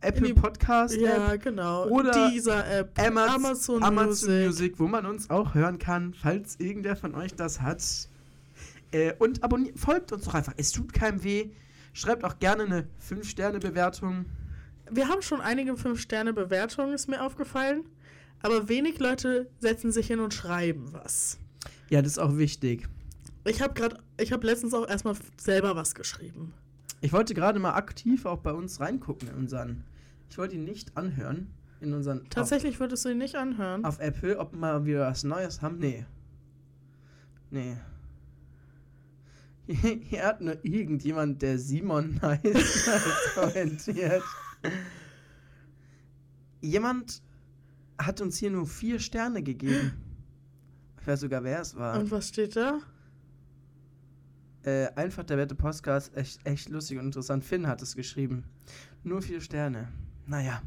Apple Podcast-App, Ja, genau. Oder dieser App. Amaz Amazon, Amazon Music. Music. wo man uns auch hören kann, falls irgendwer von euch das hat. Äh, und abonniert, folgt uns doch einfach. Es tut keinem weh. Schreibt auch gerne eine 5-Sterne-Bewertung. Wir haben schon einige 5-Sterne-Bewertungen, ist mir aufgefallen. Aber wenig Leute setzen sich hin und schreiben was. Ja, das ist auch wichtig. Ich habe gerade, ich habe letztens auch erstmal selber was geschrieben. Ich wollte gerade mal aktiv auch bei uns reingucken in unseren. Ich wollte ihn nicht anhören. In unseren. Tatsächlich würdest du ihn nicht anhören. Auf, auf Apple, ob wir mal wieder was Neues haben? Nee. Nee. Hier hat nur irgendjemand, der Simon heißt, kommentiert. Jemand hat uns hier nur vier Sterne gegeben. Ich weiß sogar, wer es war. Und was steht da? Äh, einfach der Wette Podcast, echt, echt lustig und interessant. Finn hat es geschrieben. Nur vier Sterne. Naja.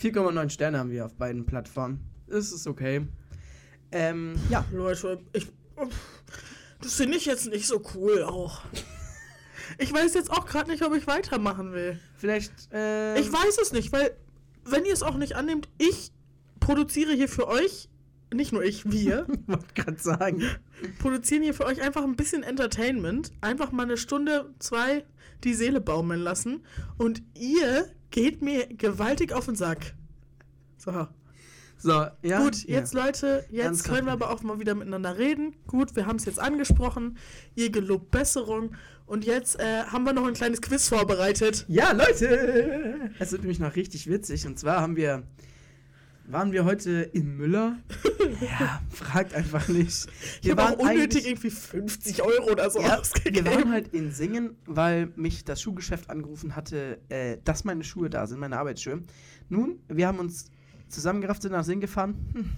4,9 Sterne haben wir auf beiden Plattformen. Ist es okay. Ähm, ja. Leute, ich. Das finde ich jetzt nicht so cool auch. Ich weiß jetzt auch gerade nicht, ob ich weitermachen will. Vielleicht, äh. Ich weiß es nicht, weil, wenn ihr es auch nicht annehmt, ich produziere hier für euch, nicht nur ich, wir, wollte gerade sagen. produzieren hier für euch einfach ein bisschen Entertainment. Einfach mal eine Stunde, zwei die Seele baumeln lassen. Und ihr geht mir gewaltig auf den Sack. So. So, ja. Gut, ja. jetzt Leute, jetzt Ernsthaft können wir aber auch mal wieder miteinander reden. Gut, wir haben es jetzt angesprochen. Ihr gelobt Besserung. Und jetzt äh, haben wir noch ein kleines Quiz vorbereitet. Ja, Leute! Es wird nämlich noch richtig witzig. Und zwar haben wir. Waren wir heute in Müller? ja, fragt einfach nicht. Ich habe auch unnötig irgendwie 50 Euro oder so Ja, wir ausgegeben. waren halt in Singen, weil mich das Schuhgeschäft angerufen hatte, äh, dass meine Schuhe da sind, meine Arbeitsschuhe. Nun, wir haben uns zusammengerafft, sind nach Singen gefahren. Hm,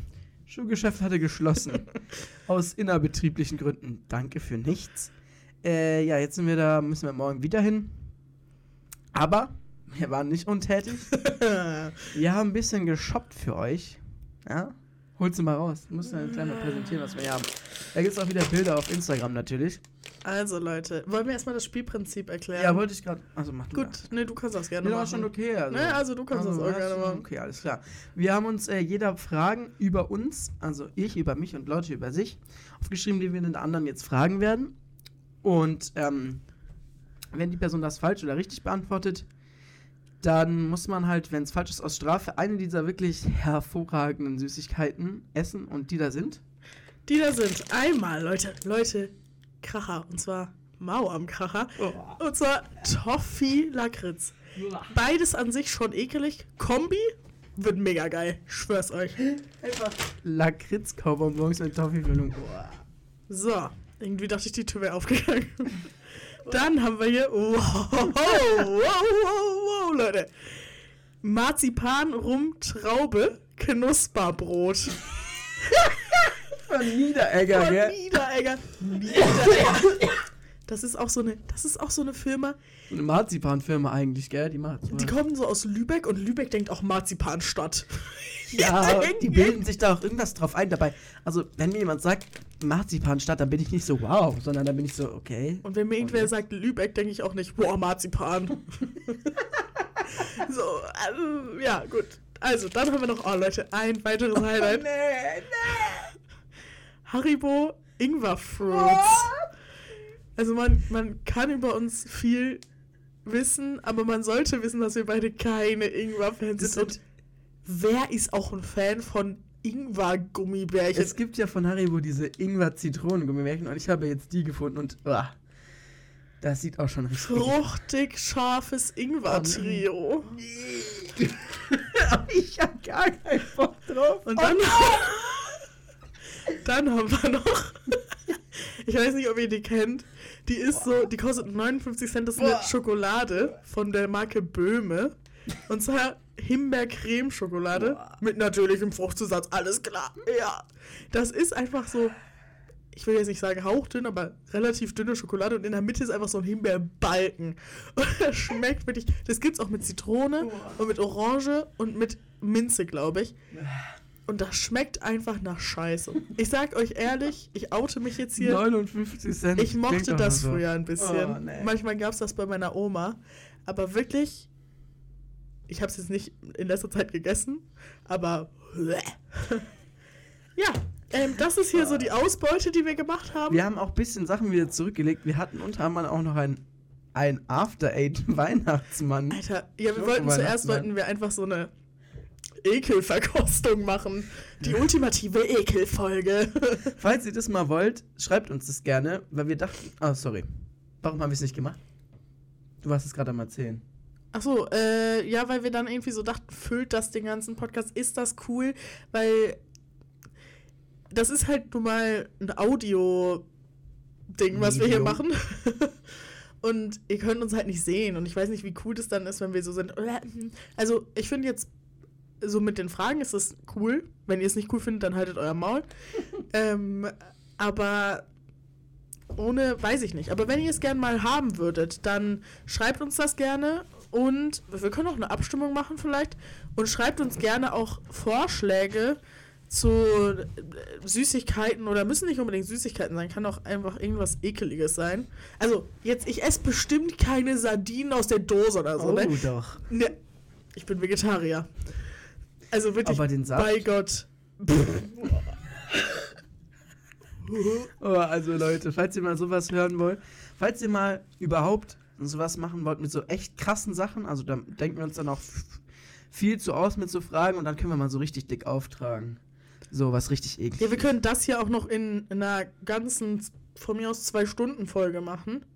Schuhgeschäft hatte geschlossen. Aus innerbetrieblichen Gründen. Danke für nichts. Äh, ja, jetzt sind wir da, müssen wir morgen wieder hin. Aber wir waren nicht untätig. Wir haben ein bisschen geshoppt für euch. Ja? Holst du mal raus. Du musst ja gleich mal präsentieren, was wir hier haben. Da gibt es auch wieder Bilder auf Instagram natürlich. Also Leute, wollen wir erstmal das Spielprinzip erklären? Ja, wollte ich gerade. Also mach du Gut, das. nee, du kannst das gerne Nee, war machen. schon okay. Also, Nee, also du kannst das auch gerne machen. Okay, alles klar. Wir haben uns äh, jeder Fragen über uns, also ich über mich und Leute über sich, aufgeschrieben, die wir den anderen jetzt fragen werden. Und ähm, wenn die Person das falsch oder richtig beantwortet, dann muss man halt, wenn es falsch ist, aus Strafe eine dieser wirklich hervorragenden Süßigkeiten essen und die da sind. Die da sind einmal, Leute, Leute, Kracher. Und zwar Mau am Kracher. Und zwar Toffee Lakritz. Beides an sich schon ekelig. Kombi wird mega geil. Ich schwör's euch. Einfach Lakritz-Kaubonbons mit Toffeefüllung. So, irgendwie dachte ich, die Tür wäre aufgegangen. Dann haben wir hier. Wow, wow, wow, wow, Leute. Marzipan, Rum, Traube, Knusperbrot. Von Niederegger, Von gell? Niederegger. Niederegger. Das ist auch so eine, das ist auch so eine Firma, Eine Marzipanfirma eigentlich, gell? Die macht die kommen so aus Lübeck und Lübeck denkt auch Marzipanstadt. Ja, die bilden sich da auch irgendwas drauf ein dabei. Also, wenn mir jemand sagt, Marzipanstadt, dann bin ich nicht so wow, sondern dann bin ich so, okay. Und wenn mir irgendwer sagt Lübeck, denke ich auch nicht, boah, Marzipan. so, also, ja, gut. Also, dann haben wir noch, oh Leute, ein weiteres Highlight. nee, Haribo Ingwer Fruits. Also man, man kann über uns viel wissen, aber man sollte wissen, dass wir beide keine Ingwer-Fans sind. Und wer ist auch ein Fan von Ingwer-Gummibärchen? Es gibt ja von Haribo diese Ingwer-Zitronen-Gummibärchen und ich habe jetzt die gefunden und. uah. Das sieht auch schon richtig Fruchtig scharfes Ingwer-Trio. Nee. ich hab gar keinen Bock drauf. Und dann, dann haben wir noch. Ich weiß nicht, ob ihr die kennt. Die ist so, die kostet 59 Cent. Das ist eine. Schokolade von der Marke Böhme. Und zwar Himbeer-Creme-Schokolade mit natürlichem Fruchtzusatz. Alles klar. Ja. Das ist einfach so, ich will jetzt nicht sagen hauchdünn, aber relativ dünne Schokolade. Und in der Mitte ist einfach so ein Himbeerbalken. Und das schmeckt wirklich. Das gibt's auch mit Zitrone und mit Orange und mit Minze, glaube ich. Und das schmeckt einfach nach Scheiße. Ich sag euch ehrlich, ich oute mich jetzt hier. 59 Cent. Ich mochte das so. früher ein bisschen. Oh, nee. Manchmal gab es das bei meiner Oma. Aber wirklich, ich habe es jetzt nicht in letzter Zeit gegessen, aber ja, ähm, das ist hier so die Ausbeute, die wir gemacht haben. Wir haben auch ein bisschen Sachen wieder zurückgelegt. Wir hatten unter anderem auch noch ein, ein After Eight Weihnachtsmann. Alter, ja, wir wollten zuerst wollten wir einfach so eine Ekelverkostung machen. Die ultimative Ekelfolge. Falls ihr das mal wollt, schreibt uns das gerne, weil wir dachten. Ah, sorry. Warum haben wir es nicht gemacht? Du warst es gerade am Erzählen. Achso, äh, ja, weil wir dann irgendwie so dachten, füllt das den ganzen Podcast, ist das cool? Weil das ist halt nun mal ein Audio-Ding, was wir hier machen. Und ihr könnt uns halt nicht sehen. Und ich weiß nicht, wie cool das dann ist, wenn wir so sind. Also, ich finde jetzt, so mit den Fragen ist das cool. Wenn ihr es nicht cool findet, dann haltet euer Maul. ähm, aber ohne, weiß ich nicht. Aber wenn ihr es gerne mal haben würdet, dann schreibt uns das gerne und wir können auch eine Abstimmung machen vielleicht und schreibt uns gerne auch Vorschläge zu äh, Süßigkeiten oder müssen nicht unbedingt Süßigkeiten sein, kann auch einfach irgendwas ekeliges sein. Also jetzt, ich esse bestimmt keine Sardinen aus der Dose oder so, ne? doch. ne? Ich bin Vegetarier. Also wirklich, Aber den Saft? bei Gott. Oh, also Leute, falls ihr mal sowas hören wollt, falls ihr mal überhaupt sowas machen wollt mit so echt krassen Sachen, also da denken wir uns dann auch viel zu aus mit so Fragen und dann können wir mal so richtig dick auftragen. So was richtig eklig. Ja, wir können das hier auch noch in, in einer ganzen, von mir aus zwei Stunden Folge machen.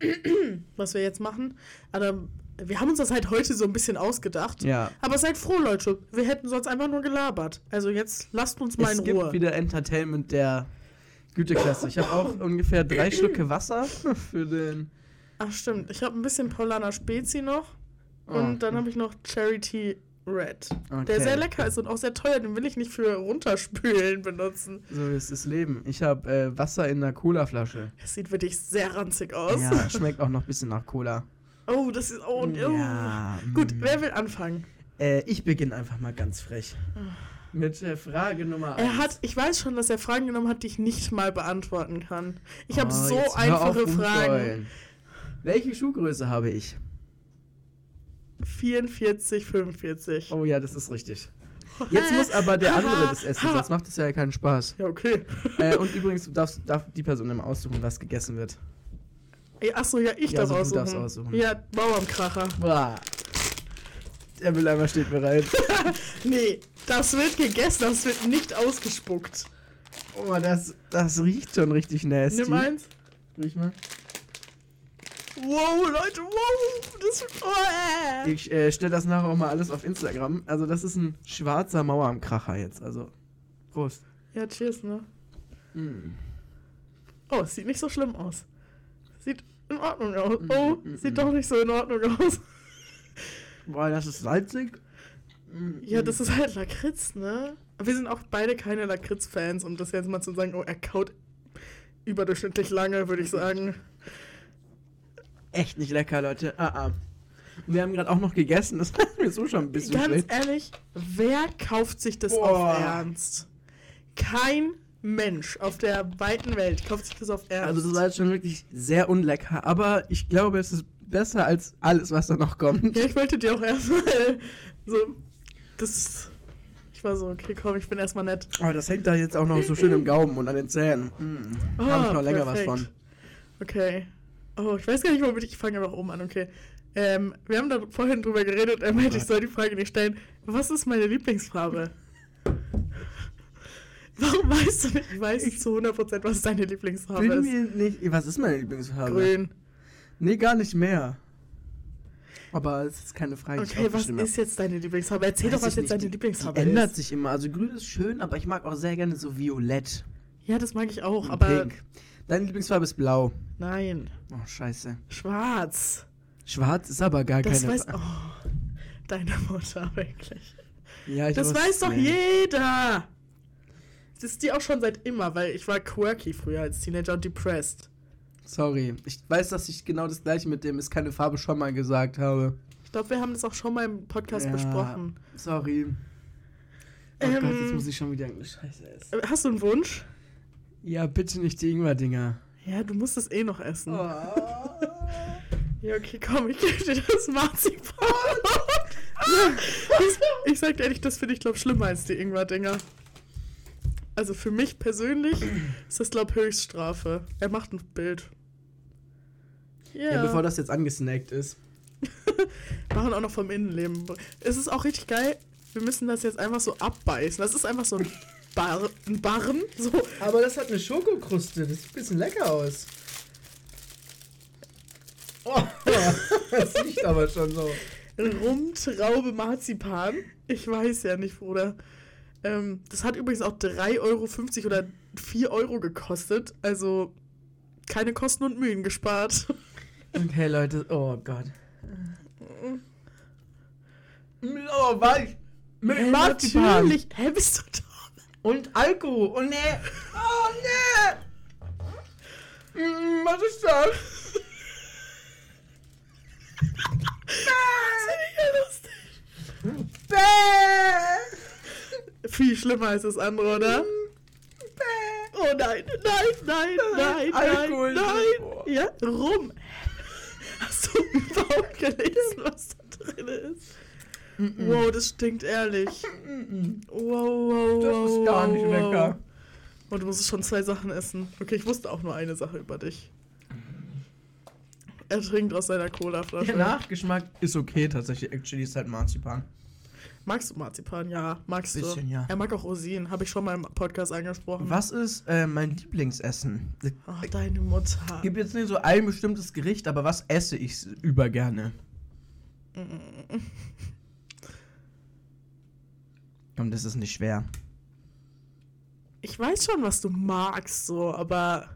Was wir jetzt machen. Aber wir haben uns das halt heute so ein bisschen ausgedacht. Ja. Aber seid froh, Leute. Wir hätten sonst einfach nur gelabert. Also jetzt lasst uns mal Es in gibt Ruhe. wieder Entertainment der Güteklasse. Ich habe auch ungefähr drei Schlucke Wasser für den. Ach stimmt. Ich habe ein bisschen Paulaner Spezi noch. Und Oh. dann habe ich noch Charity Red. Der Okay. sehr lecker ist und auch sehr teuer. Den will ich nicht für runterspülen benutzen. So ist das Leben. Ich habe äh, Wasser in einer Colaflasche. Das sieht wirklich sehr ranzig aus. Ja, schmeckt auch noch ein bisschen nach Cola. Oh, das ist. Oh, oh. Ja, Gut, mm. wer will anfangen? Äh, ich beginne einfach mal ganz frech. Mit äh, Frage Nummer 1. Er hat, ich weiß schon, dass er Fragen genommen hat, die ich nicht mal beantworten kann. Ich habe so Oh, hör auf einfache Fragen. rumzuheulen. Welche Schuhgröße habe ich? 44, 45. Oh ja, das ist richtig. Jetzt muss aber der andere das essen, sonst macht es ja keinen Spaß. Ja, okay. Äh, und übrigens du darfst, darf die Person immer aussuchen, was gegessen wird. Achso, ja, ich Ja, darf also aussuchen. aussuchen. Ja, Bauernkracher. Boah. Der Mülleimer steht bereit. Nee, das wird gegessen, das wird nicht ausgespuckt. Oh, das, das riecht schon richtig nasty. Nimm eins. Riech mal. Wow, Leute, wow. Das oh, äh. Ich äh, stelle das nachher auch mal alles auf Instagram. Also das ist ein schwarzer Mauer am Kracher jetzt. Also, Prost. Ja, cheers, ne? Mm. Oh, es sieht nicht so schlimm aus. Sieht in Ordnung aus. Mm, Oh, mm, sieht mm. doch nicht so in Ordnung aus. Boah, das ist salzig. Ja, das ist halt Lakritz, ne? Wir sind auch beide keine Lakritz-Fans, um das jetzt mal zu sagen, oh, er kaut überdurchschnittlich lange, würde ich sagen. echt nicht lecker, Leute. Ah, ah. Wir haben gerade auch noch gegessen. Das hat mir so schon ein bisschen Ganz schlecht. ehrlich, wer kauft sich das Boah. auf Ernst? Kein Mensch auf der weiten Welt kauft sich das auf Ernst. Also das war jetzt schon wirklich sehr unlecker. Aber ich glaube, es ist besser als alles, was da noch kommt. ja, ich wollte dir auch erstmal so, das, ich war so, okay, komm, ich bin erstmal nett. Oh, das hängt da jetzt auch noch so schön im Gaumen und an den Zähnen. Mm. Ah, Habe ich noch länger perfekt. was von. Okay. Oh, ich weiß gar nicht, womit ich fange einfach oben an, okay. Ähm, wir haben da vorhin drüber geredet, er meinte, ich soll die Frage nicht stellen. Was ist meine Lieblingsfarbe? Warum weißt du nicht? Ich weiß zu 100%, was deine Lieblingsfarbe Bin ist. mir nicht. Was ist meine Lieblingsfarbe? Grün. Nee, gar nicht mehr. Aber es ist keine Frage. Okay, was hab. ist jetzt deine Lieblingsfarbe? Erzähl Weiß doch, was jetzt nicht, deine die- Lieblingsfarbe Die ändert ist. sich immer. Also grün ist schön, aber ich mag auch sehr gerne so violett. Ja, das mag ich auch, und aber pink. Deine Lieblingsfarbe ist blau. nein. Oh, scheiße. Schwarz. Schwarz ist aber gar Das keine weiß. Farbe. Oh, deine Mutter, wirklich. Ja, ich Das weiß doch nicht. jeder. Das ist die auch schon seit immer, weil ich war quirky früher als Teenager und depressed. Sorry. Ich weiß, dass ich genau das gleiche mit dem ist keine Farbe schon mal gesagt habe. Ich glaube, wir haben das auch schon mal im Podcast Ja. besprochen. Sorry. Oh Ähm, Gott, jetzt muss ich schon wieder irgendeine Scheiße essen. Äh, Hast du einen Wunsch? Ja, bitte nicht die Ingwer-Dinger. Ja, du musst es eh noch essen. Oh. Ja, okay, komm, ich gebe dir das Marzipan. das, ich sag dir ehrlich, das finde ich, glaube schlimmer als die Ingwer-Dinger. Also für mich persönlich ist das, glaube Höchststrafe. Er macht ein Bild. Ja, Ja, bevor das jetzt angesnackt ist. machen auch noch vom Innenleben. Es ist auch richtig geil. Wir müssen das jetzt einfach so abbeißen. Das ist einfach so ein, Bar ein Barren. So. Aber das hat eine Schokokruste. Das sieht ein bisschen lecker aus. Oh, das riecht aber schon so. Rumtraube Marzipan. Ich weiß ja nicht, Bruder. Ähm, das hat übrigens auch 3,50 Euro oder 4 Euro gekostet. Also keine Kosten und Mühen gespart. Okay, Leute. Oh Gott. Oh, weich. Mit Marzipan. natürlich. Hä, bist du doch? Und Alkohol. Oh, nee. Oh, nee. Mm, was ist das? Viel schlimmer als das andere, oder? Bäh. Oh nein, nein, nein, nein, Alkohol. nein, Boah. nein. Ja, rum. Hast du überhaupt gelesen, was da drin ist? Wow, das stinkt ehrlich. Wow, wow, Das wow. ist gar nicht wow, lecker. Und du musst schon zwei Sachen essen. Okay, ich wusste auch nur eine Sache über dich. Er trinkt aus seiner Colaflasche. Der Nachgeschmack ist okay, tatsächlich. Actually ist halt Marzipan. Magst du Marzipan? Ja, magst du. Bisschen, ja. Er mag auch Rosinen, habe ich schon mal im Podcast angesprochen. Was ist äh, mein Lieblingsessen? Ach, deine Mutter. gibt jetzt nicht so ein bestimmtes Gericht, aber was esse ich über gerne? Und das ist nicht schwer. Ich weiß schon, was du magst, so, aber.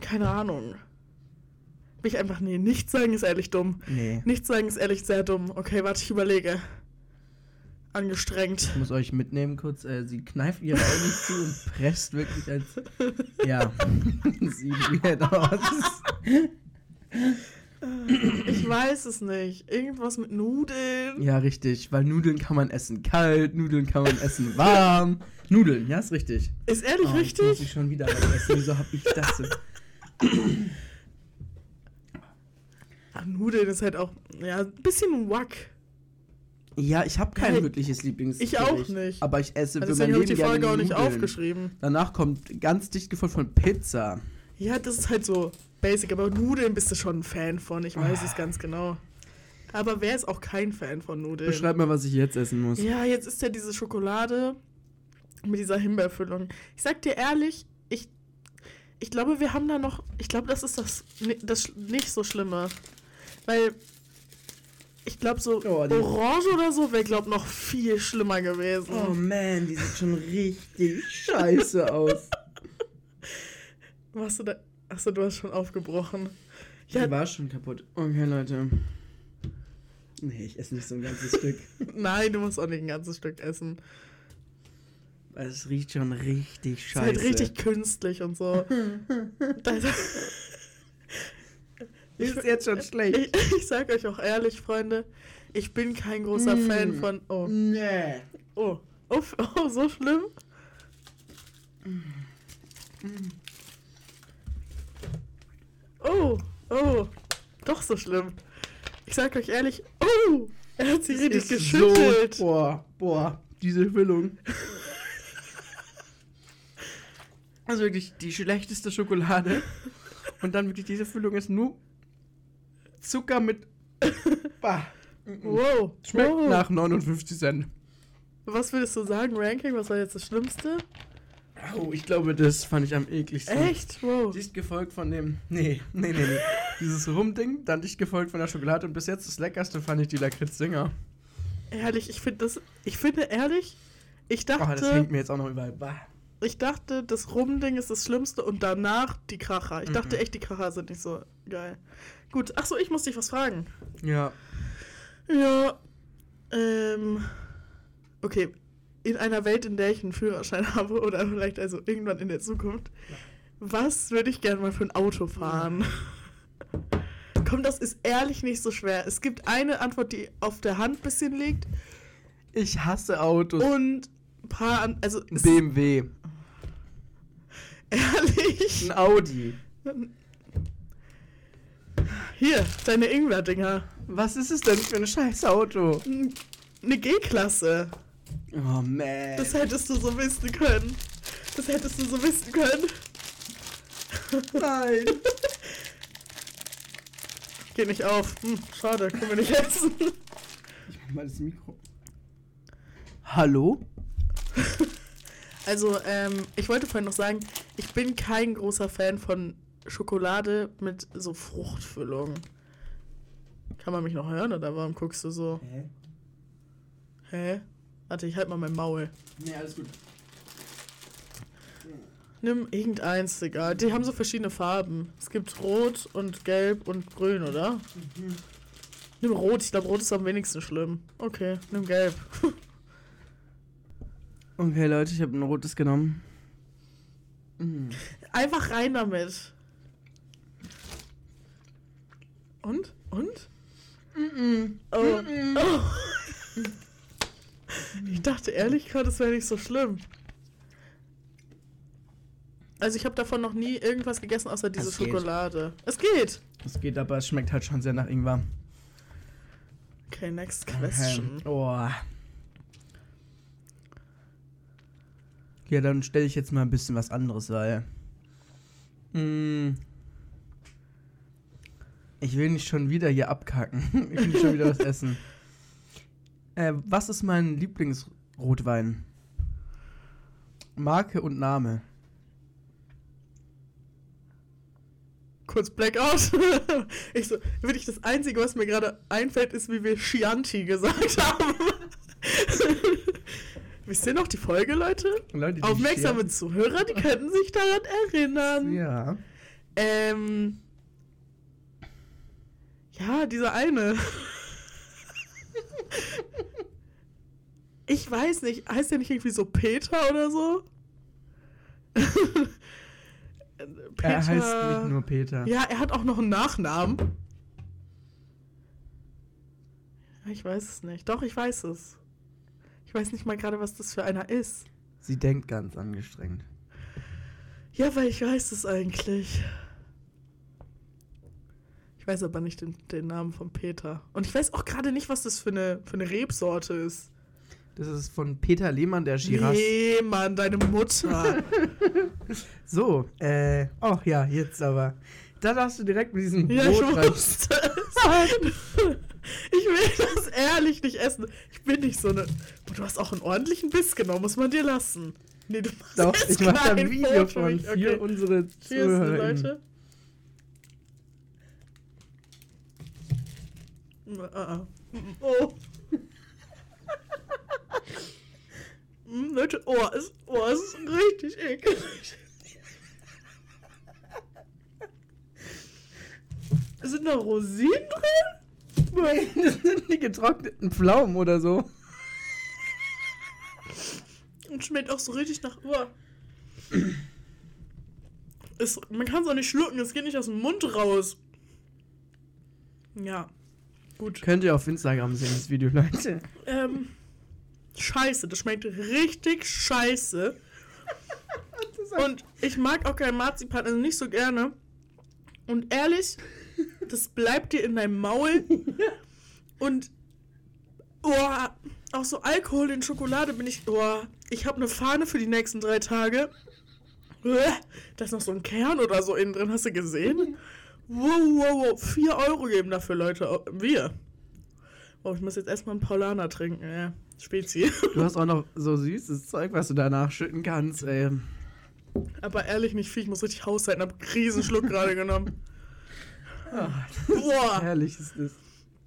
Keine Ahnung. Will ich einfach, nee, nichts sagen ist ehrlich dumm. Nee. Nichts sagen ist ehrlich sehr dumm. Okay, warte, ich überlege. Angestrengt. Ich muss euch mitnehmen kurz. Äh, sie kneift ihre Augen zu und presst wirklich als. Ja. Sieht weird aus. Ich weiß es nicht. Irgendwas mit Nudeln. Ja, richtig. Weil Nudeln kann man essen kalt, Nudeln kann man essen warm. Nudeln, ja, ist richtig. Ist ehrlich Oh, jetzt muss richtig? ich schon wieder was essen. Wieso hab ich das denn? Ah, Nudeln ist halt auch, ja, ein bisschen wack. Ja, ich habe kein Ja, wirkliches Lieblingsgericht. ich auch nicht. Aber ich esse Also für mein habe ich Leben die Folge auch nicht Nudeln. aufgeschrieben. Danach kommt ganz dicht gefolgt von Pizza. Ja, das ist halt so basic, aber Nudeln bist du schon ein Fan von, ich weiß Ah. es ganz genau. Aber wer ist auch kein Fan von Nudeln? Beschreib mal, was ich jetzt essen muss. Ja, jetzt ist ja diese Schokolade mit dieser Himbeerfüllung. Ich sag dir ehrlich, ich, ich glaube, wir haben da noch, ich glaube, das ist das, das nicht so Schlimme. Weil ich glaube, so Oh, Orange oder so wäre, glaube noch viel schlimmer gewesen. Oh man, die sieht schon richtig scheiße aus. Was du da? Achso, du hast schon aufgebrochen. Ja, Die war schon kaputt. Okay, Leute. Nee, ich esse nicht so ein ganzes Stück. nein, du musst auch nicht ein ganzes Stück essen. Weil es riecht schon richtig Ist scheiße. halt richtig künstlich und so. das, ist jetzt schon schlecht. ich, ich sag euch auch ehrlich, Freunde, ich bin kein großer Mm. Fan von. Oh, Nee. oh, oh, f- oh, so schlimm? Oh, oh, doch so schlimm. Ich sag euch ehrlich, oh, er hat sie richtig geschüttelt. So, boah, boah, diese Füllung. Also wirklich die schlechteste Schokolade. Und dann wirklich diese Füllung ist nur Zucker mit. Bah. Wow, Schmeckt wow. nach 59 Cent. Was würdest du sagen, Ranking? Was war jetzt das Schlimmste? Oh, ich glaube, das fand ich am ekligsten. Echt? Wow. Dicht gefolgt von dem. Nee, nee, nee, nee. Dieses Rumding, dann dicht gefolgt von der Schokolade und bis jetzt das leckerste fand ich die Lakritz-Dinger. Ehrlich, ich finde das. Ich finde ehrlich, ich Oh, dachte. das hängt mir jetzt auch noch überall. Bah. Ich dachte, das Rumding ist das Schlimmste und danach die Kracher. Ich dachte Mhm. echt, die Kracher sind nicht so geil. Gut, achso, ich muss dich was fragen. Ja. Ja, ähm. Okay, in einer Welt, in der ich einen Führerschein habe oder vielleicht also irgendwann in der Zukunft, was würde ich gerne mal für ein Auto fahren? Komm, das ist ehrlich nicht so schwer. Es gibt eine Antwort, die auf der Hand ein bisschen liegt Ich hasse Autos. und ein paar an. Also, Ein BMW. ehrlich. Ein Audi. Hier, deine Ingwer-Dinger. Was ist es denn für ein scheiß Auto? Eine G-Klasse. Oh, man. Das hättest du so wissen können. Das hättest du so wissen können. Nein. Geht nicht auf. Hm, schade, können wir nicht essen. Ich mach mal das Mikro. Hallo? Also, ähm, ich wollte vorhin noch sagen, ich bin kein großer Fan von Schokolade mit so Fruchtfüllung. Kann man mich noch hören oder warum guckst du so? Hä? Hä? Warte, ich halt mal mein Maul. Nee, alles gut. Nimm irgendeins, egal. Die haben so verschiedene Farben. Es gibt Rot und Gelb und Grün, oder? Nimm Rot, ich glaube Rot ist am wenigsten schlimm. Okay, nimm Gelb. Okay, Leute, ich habe ein rotes genommen. Mm. Einfach rein damit. Und? Und? Oh. oh. Ich dachte ehrlich gerade, das wäre nicht so schlimm. Also ich habe davon noch nie irgendwas gegessen, außer diese Es geht. Schokolade. Es geht. Es geht, aber es schmeckt halt schon sehr nach Ingwer. Okay, next question. Okay. Oh. Ja, dann stelle ich jetzt mal ein bisschen was anderes, weil. Mm, ich will nicht schon wieder hier abkacken. ich will nicht schon wieder was essen. Äh, was ist mein Lieblingsrotwein? Marke und Name. Kurz Blackout. ich so, wirklich das Einzige, was mir gerade einfällt, ist, wie wir Chianti gesagt haben. Wisst ihr noch die Folge, Leute? Leute, Aufmerksame Zuhörer, die könnten sich daran erinnern. Ja. Ähm. Ja, dieser eine. Ich weiß nicht, heißt der nicht irgendwie so Peter oder so? Er heißt nicht nur Peter. Ja, er hat auch noch einen Nachnamen. Ich weiß es nicht. Doch, ich weiß es. Ich weiß nicht mal gerade, was das für einer ist. Sie denkt ganz angestrengt. Ja, weil ich weiß es eigentlich. Ich weiß aber nicht den, den Namen von Peter. Und ich weiß auch gerade nicht, was das für eine, für eine Rebsorte ist. Das ist von Peter Lehmann, der Giras. Nee, Mann, deine Mutter. So, äh, oh ja, jetzt aber. Da darfst du direkt mit diesem ja, ich Brot wusste. Ich will das ehrlich nicht essen. Ich bin nicht so eine. Boah, du hast auch einen ordentlichen Biss genommen, muss man dir lassen. Nee, du machst Doch, ich mache kein ein Video Foto von mich. für Okay. unsere Cheers. Leute. Ah, ah. Oh. Mm, Leute, oh, ist, oh, es ist richtig eklig. Sind da Rosinen drin? Das sind die getrockneten Pflaumen oder so. Und schmeckt auch so richtig nach. Oh. Es, man kann es auch nicht schlucken, es geht nicht aus dem Mund raus. Ja. Gut. Könnt ihr auf Instagram sehen, das Video, Leute. Ähm. Scheiße, das schmeckt richtig scheiße. Und ich mag auch kein Marzipan, also nicht so gerne. Und ehrlich, das bleibt dir in deinem Maul. Und oh, auch so Alkohol in Schokolade bin ich. Oh, ich habe eine Fahne für die nächsten drei Tage. Uah, Da ist noch so ein Kern oder so innen drin, hast du gesehen? Wow, wow, wow. Vier Euro geben dafür, Leute. Wir. Oh, ich muss jetzt erstmal einen Paulaner trinken. Ja, Spezi. Du hast auch noch so süßes Zeug, was du danach schütten kannst, ey. Aber ehrlich nicht viel, ich muss richtig haushalten, hab einen Riesenschluck gerade genommen. Ah, Boah, Herrlich ist das.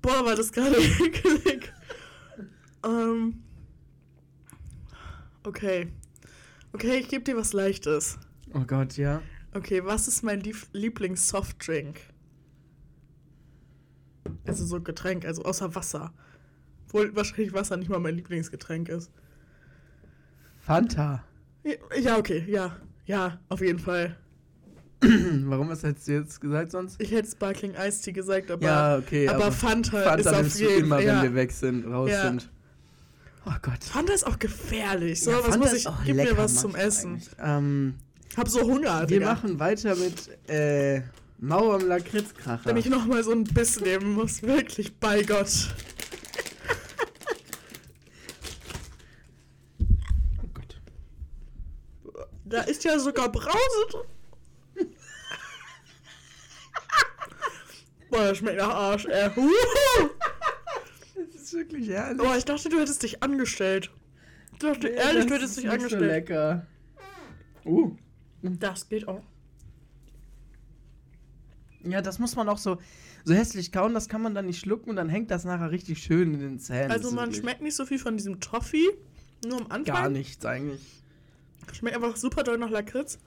boah, war das gerade eklig. Ähm. Okay. Okay, ich gebe dir was Leichtes. Oh Gott, ja. Okay, was ist mein Lieb Lieblings-Softdrink? Also so Getränk, also außer Wasser. Obwohl wahrscheinlich Wasser nicht mal mein Lieblingsgetränk ist. Fanta. Ja, okay, ja. Ja, auf jeden Fall. Warum was hättest du jetzt gesagt sonst? Ich hätte Sparkling Ice Tea gesagt, aber, ja, okay. aber, Fanta, ist Fanta auf nimmst du jeden immer, Fall. Ja. wenn wir weg sind, raus Ja. sind. Oh Gott. Fanta ist auch gefährlich. So, Ja, was Fanta muss ist ich? Gib mir was zum Essen. Ähm, Hab so Hunger, wir Digga. machen weiter mit äh, Mauer am Lakritzkracher. Wenn ich noch mal so ein Biss nehmen muss, wirklich, bei Gott. oh Gott. Da ist ja sogar Brause drin. Boah, das schmeckt nach Arsch, ey. Huhu. Das ist wirklich herrlich. Boah, ich dachte, du hättest dich angestellt. Ich dachte, Nee, ehrlich, das du hättest ist dich nicht angestellt. So lecker. Uh. Das geht auch. Ja, das muss man auch so, so hässlich kauen, das kann man dann nicht schlucken und dann hängt das nachher richtig schön in den Zähnen. Also man wirklich schmeckt nicht so viel von diesem Toffee, nur am Anfang. Gar nichts eigentlich. Schmeckt einfach super doll nach Lakritz.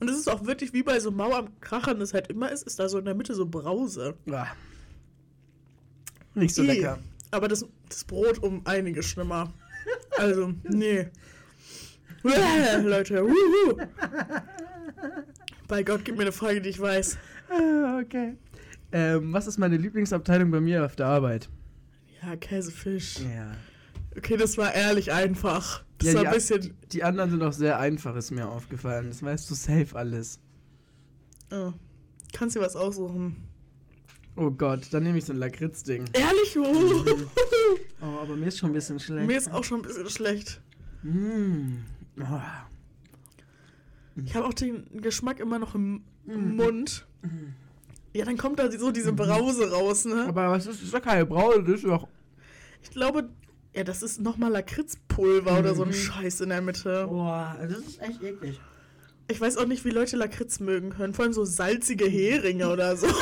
Und es ist auch wirklich wie bei so Mauer am Krachern das halt immer ist, ist da so in der Mitte so Brause. Ah. Nicht so Ih. lecker. Aber das, das Brot um einiges schlimmer. Also, nee. Leute, wuhu. Bei Gott, gib mir eine Frage, die ich weiß. Ah, okay. Ähm, was ist meine Lieblingsabteilung bei mir auf der Arbeit? Ja, Käsefisch. Ja. Okay, das war ehrlich einfach. Das Ja, war die ein bisschen. Die anderen sind auch sehr einfach, ist mir aufgefallen. Das weißt du safe alles. Oh. Kannst dir was aussuchen. Oh Gott, dann nehme ich so ein Lakritz-Ding. Ehrlich? Uh. Oh, aber mir ist schon ein bisschen schlecht. Mir ist auch schon ein bisschen schlecht. Mm. Ich habe auch den Geschmack immer noch im im Mund. Ja, dann kommt da so diese Brause raus, ne? Aber was ist, das ist doch keine Braue, das ist doch. Ich glaube, ja, das ist nochmal Lakritzpulver oder so ein Mhm. Scheiß in der Mitte. Boah, das ist echt eklig. Ich weiß auch nicht, wie Leute Lakritz mögen können. Vor allem so salzige Heringe oder so.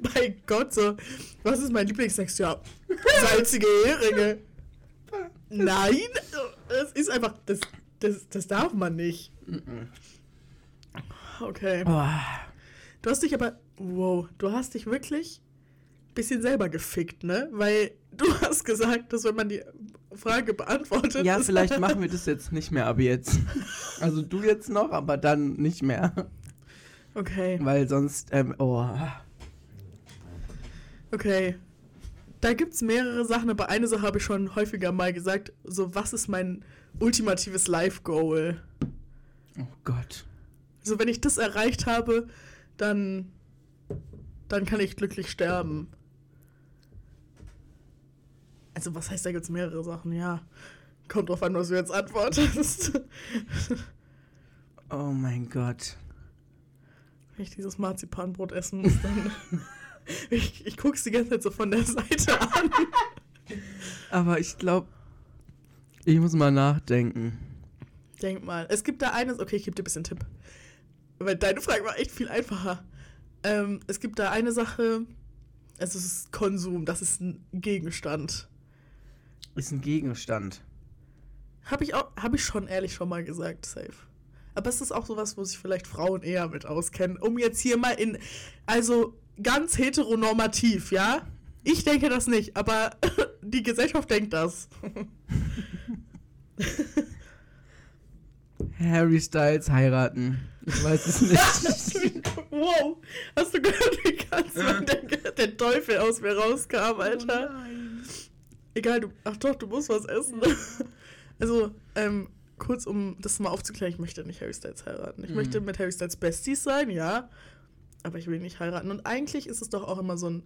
Bei Gott, so. Was ist mein Lieblingsex? Ja, salzige Heringe. Nein, das ist einfach, das, das, das darf man nicht. Okay. Boah. Du hast dich aber, wow, du hast dich wirklich ein bisschen selber gefickt, ne? Weil du hast gesagt, dass wenn man die Frage beantwortet. Ja, vielleicht machen wir das jetzt nicht mehr ab jetzt. Also du jetzt noch, aber dann nicht mehr. Okay, Weil sonst, ähm, oh. okay. Da gibt's mehrere Sachen, aber eine Sache habe ich schon häufiger mal gesagt. So, was ist mein ultimatives Life-Goal? Oh Gott. So, wenn ich das erreicht habe, dann, dann kann ich glücklich sterben. Also, was heißt, da gibt's mehrere Sachen, ja. Kommt drauf an, was du jetzt antwortest. Oh mein Gott. Wenn ich dieses Marzipanbrot essen muss, dann. ich, ich guck's die ganze Zeit so von der Seite an. Aber ich glaube, ich muss mal nachdenken. Denk mal. Es gibt da eines. Okay, ich gebe dir ein bisschen Tipp. Weil deine Frage war echt viel einfacher. Ähm, es gibt da eine Sache. Es ist Konsum. Das ist ein Gegenstand. Ist ein Gegenstand. Habe ich auch, habe ich schon ehrlich schon mal gesagt, safe. Aber es ist auch sowas, wo sich vielleicht Frauen eher mit auskennen. Um jetzt hier mal in, also ganz heteronormativ, ja? Ich denke das nicht, aber die Gesellschaft denkt das. Harry Styles heiraten. Ich weiß es nicht. wow, hast du gehört, wie ganz der, der Teufel aus mir rauskam, Alter? Egal, du, ach doch, du musst was essen. Also, ähm, kurz um das mal aufzuklären, ich möchte nicht Harry Styles heiraten. Ich Mhm. möchte mit Harry Styles Besties sein, ja. Aber ich will nicht heiraten. Und eigentlich ist es doch auch immer so ein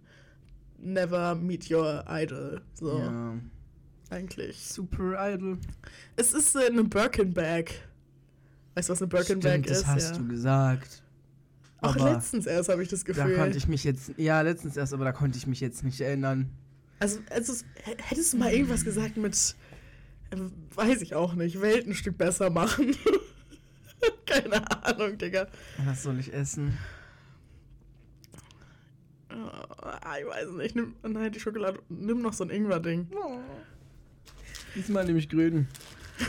Never meet your idol. So, Ja. eigentlich. Super Idol. Es ist äh, eine Birkin-Bag. Weißt du, was eine Birkin-Bag Stimmt, das ist? hast ja. du gesagt. Auch Aber letztens erst habe ich das da Gefühl. konnte ich mich jetzt, ja, letztens erst, aber da konnte ich mich jetzt nicht erinnern. Also, also hättest du mal irgendwas gesagt mit Äh, Weiß ich auch nicht. Welt ein Stück besser machen. Keine Ahnung, Digga. Was soll ich essen? Ah, ich weiß nicht. Nimm, nein, die Schokolade. Nimm noch so ein Ingwer-Ding. Diesmal nehme ich grün.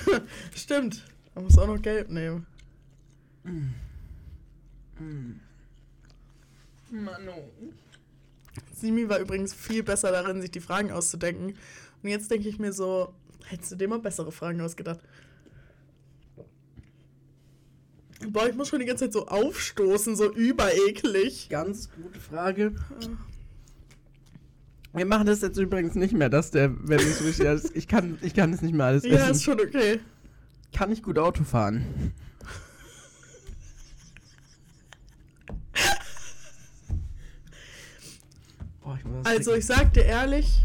Stimmt. Man muss auch noch gelb nehmen. Manu. Simi war übrigens viel besser darin, sich die Fragen auszudenken. Und jetzt denke ich mir so, hättest du dir mal bessere Fragen ausgedacht? Boah, ich muss schon die ganze Zeit so aufstoßen, so übereklig. Ganz gute Frage. Wir machen das jetzt übrigens nicht mehr, dass der, wenn es richtig ist, ich kann, ich kann es nicht mehr alles Ja, ist essen. schon okay. Kann ich gut Auto fahren? Boah, ich muss Also, ich sag dir ehrlich,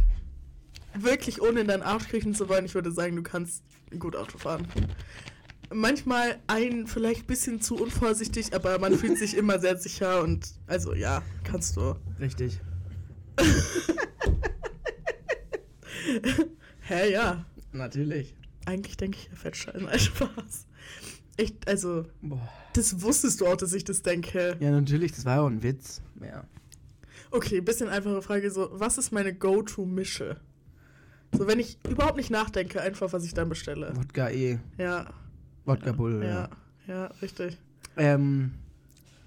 wirklich ohne in deinen Arsch kriechen zu wollen, ich würde sagen, du kannst gut Auto fahren. Manchmal ein vielleicht ein bisschen zu unvorsichtig, aber man fühlt sich immer sehr sicher und also ja, kannst du. Richtig. Hä, ja. Natürlich. Eigentlich denke ich, er fährt scheiße. Spaß. Ich, also, Boah. das wusstest du auch, dass ich das denke. Ja, natürlich, das war ja auch ein Witz. Ja. Okay, bisschen einfache Frage, so, was ist meine Go-To-Mische? So, wenn ich überhaupt nicht nachdenke, einfach, was ich dann bestelle. Wodka E. Ja. Wodka ja, Bull, ja. Ja, ja, richtig. Ähm,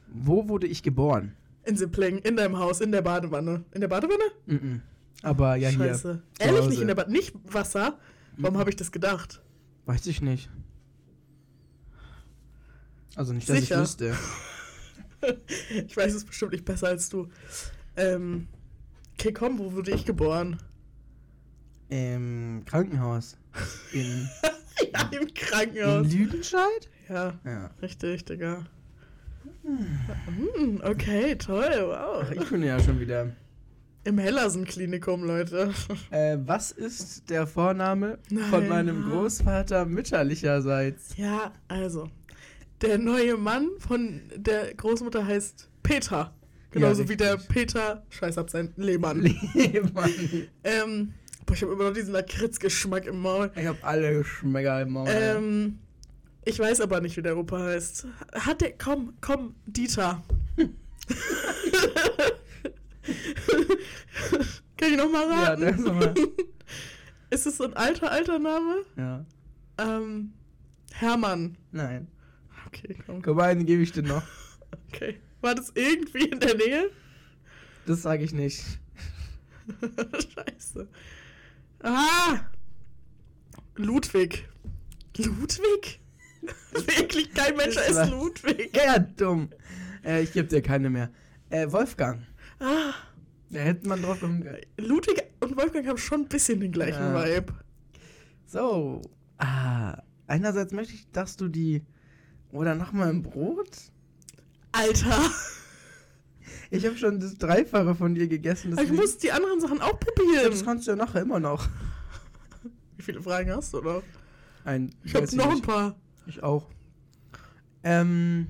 wo wurde ich geboren? In Sippling, in deinem Haus, in der Badewanne. In der Badewanne? Mhm. Aber ja, Scheiße. Zu Ehrlich Hause. nicht in der Badewanne? Nicht Wasser? Warum Mhm. habe ich das gedacht? hier. Weiß ich nicht. Also nicht, dass Sicher? ich wüsste. Ich weiß es bestimmt nicht besser als du. Ähm, okay, komm, wo wurde ich geboren? Im Krankenhaus. In, Ja, im in Krankenhaus. Lüdenscheid? Ja, Ja. richtig, Digga. Hm, okay, toll, wow. Ich bin ja schon wieder. Im Hellersen-Klinikum, Leute. Äh, was ist der Vorname von Nein. meinem Großvater mütterlicherseits? Ja, also. Der neue Mann von der Großmutter heißt Peter. Genauso Ja, wie der. Peter, scheiß ab sein Lehmann. Lehmann. ähm, boah, ich habe immer noch diesen Lakritzgeschmack im Maul. Ich hab alle Geschmäcker im Maul. Ähm, ich weiß aber nicht, wie der Opa heißt. Hat der, komm, komm, Dieter. Kann ich nochmal ja, raten? das ist mal. Ist es so ein alter, alter Name? Ja. Ähm, Hermann. Nein. Okay, komm. Komm, einen gebe ich dir noch. Okay. War das irgendwie in der Nähe? Das sage ich nicht. Scheiße. Ah! Ludwig. Ludwig? Wirklich kein Mensch war- Ludwig. Ja, dumm. Äh, ich gebe dir keine mehr. Äh, Wolfgang. Ah, Da hätte man drauf kommen können. Ludwig und Wolfgang haben schon ein bisschen den gleichen Ja. Vibe. So. Ah. Einerseits möchte ich, dass du die. Oder nochmal ein Brot? Alter, Ich habe schon das Dreifache von dir gegessen. ich muss die anderen Sachen auch probieren. das kannst du ja nachher immer noch. Wie viele Fragen hast du noch? Ein, Ich habe noch ein paar. Ich auch. Ähm.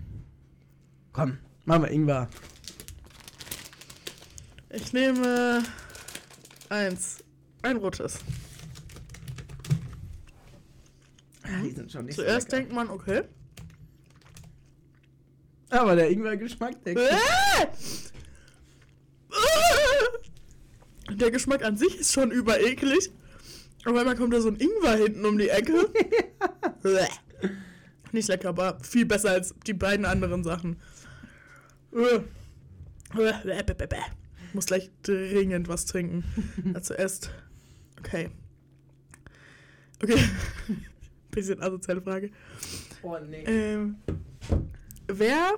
Komm, machen wir Ingwer. Ich nehme eins. Ein rotes. Die sind schon nicht Zuerst so denkt man, okay. Aber der Ingwer-Geschmack, der Äh! Der Geschmack an sich ist schon übereklig. Aber einmal kommt da so ein Ingwer hinten um die Ecke. Nicht lecker, aber viel besser als die beiden anderen Sachen. Äh. Muss gleich dringend was trinken. Ja, zuerst. Okay. Okay. Bisschen asoziale Frage. Oh, nee. Ähm, wer,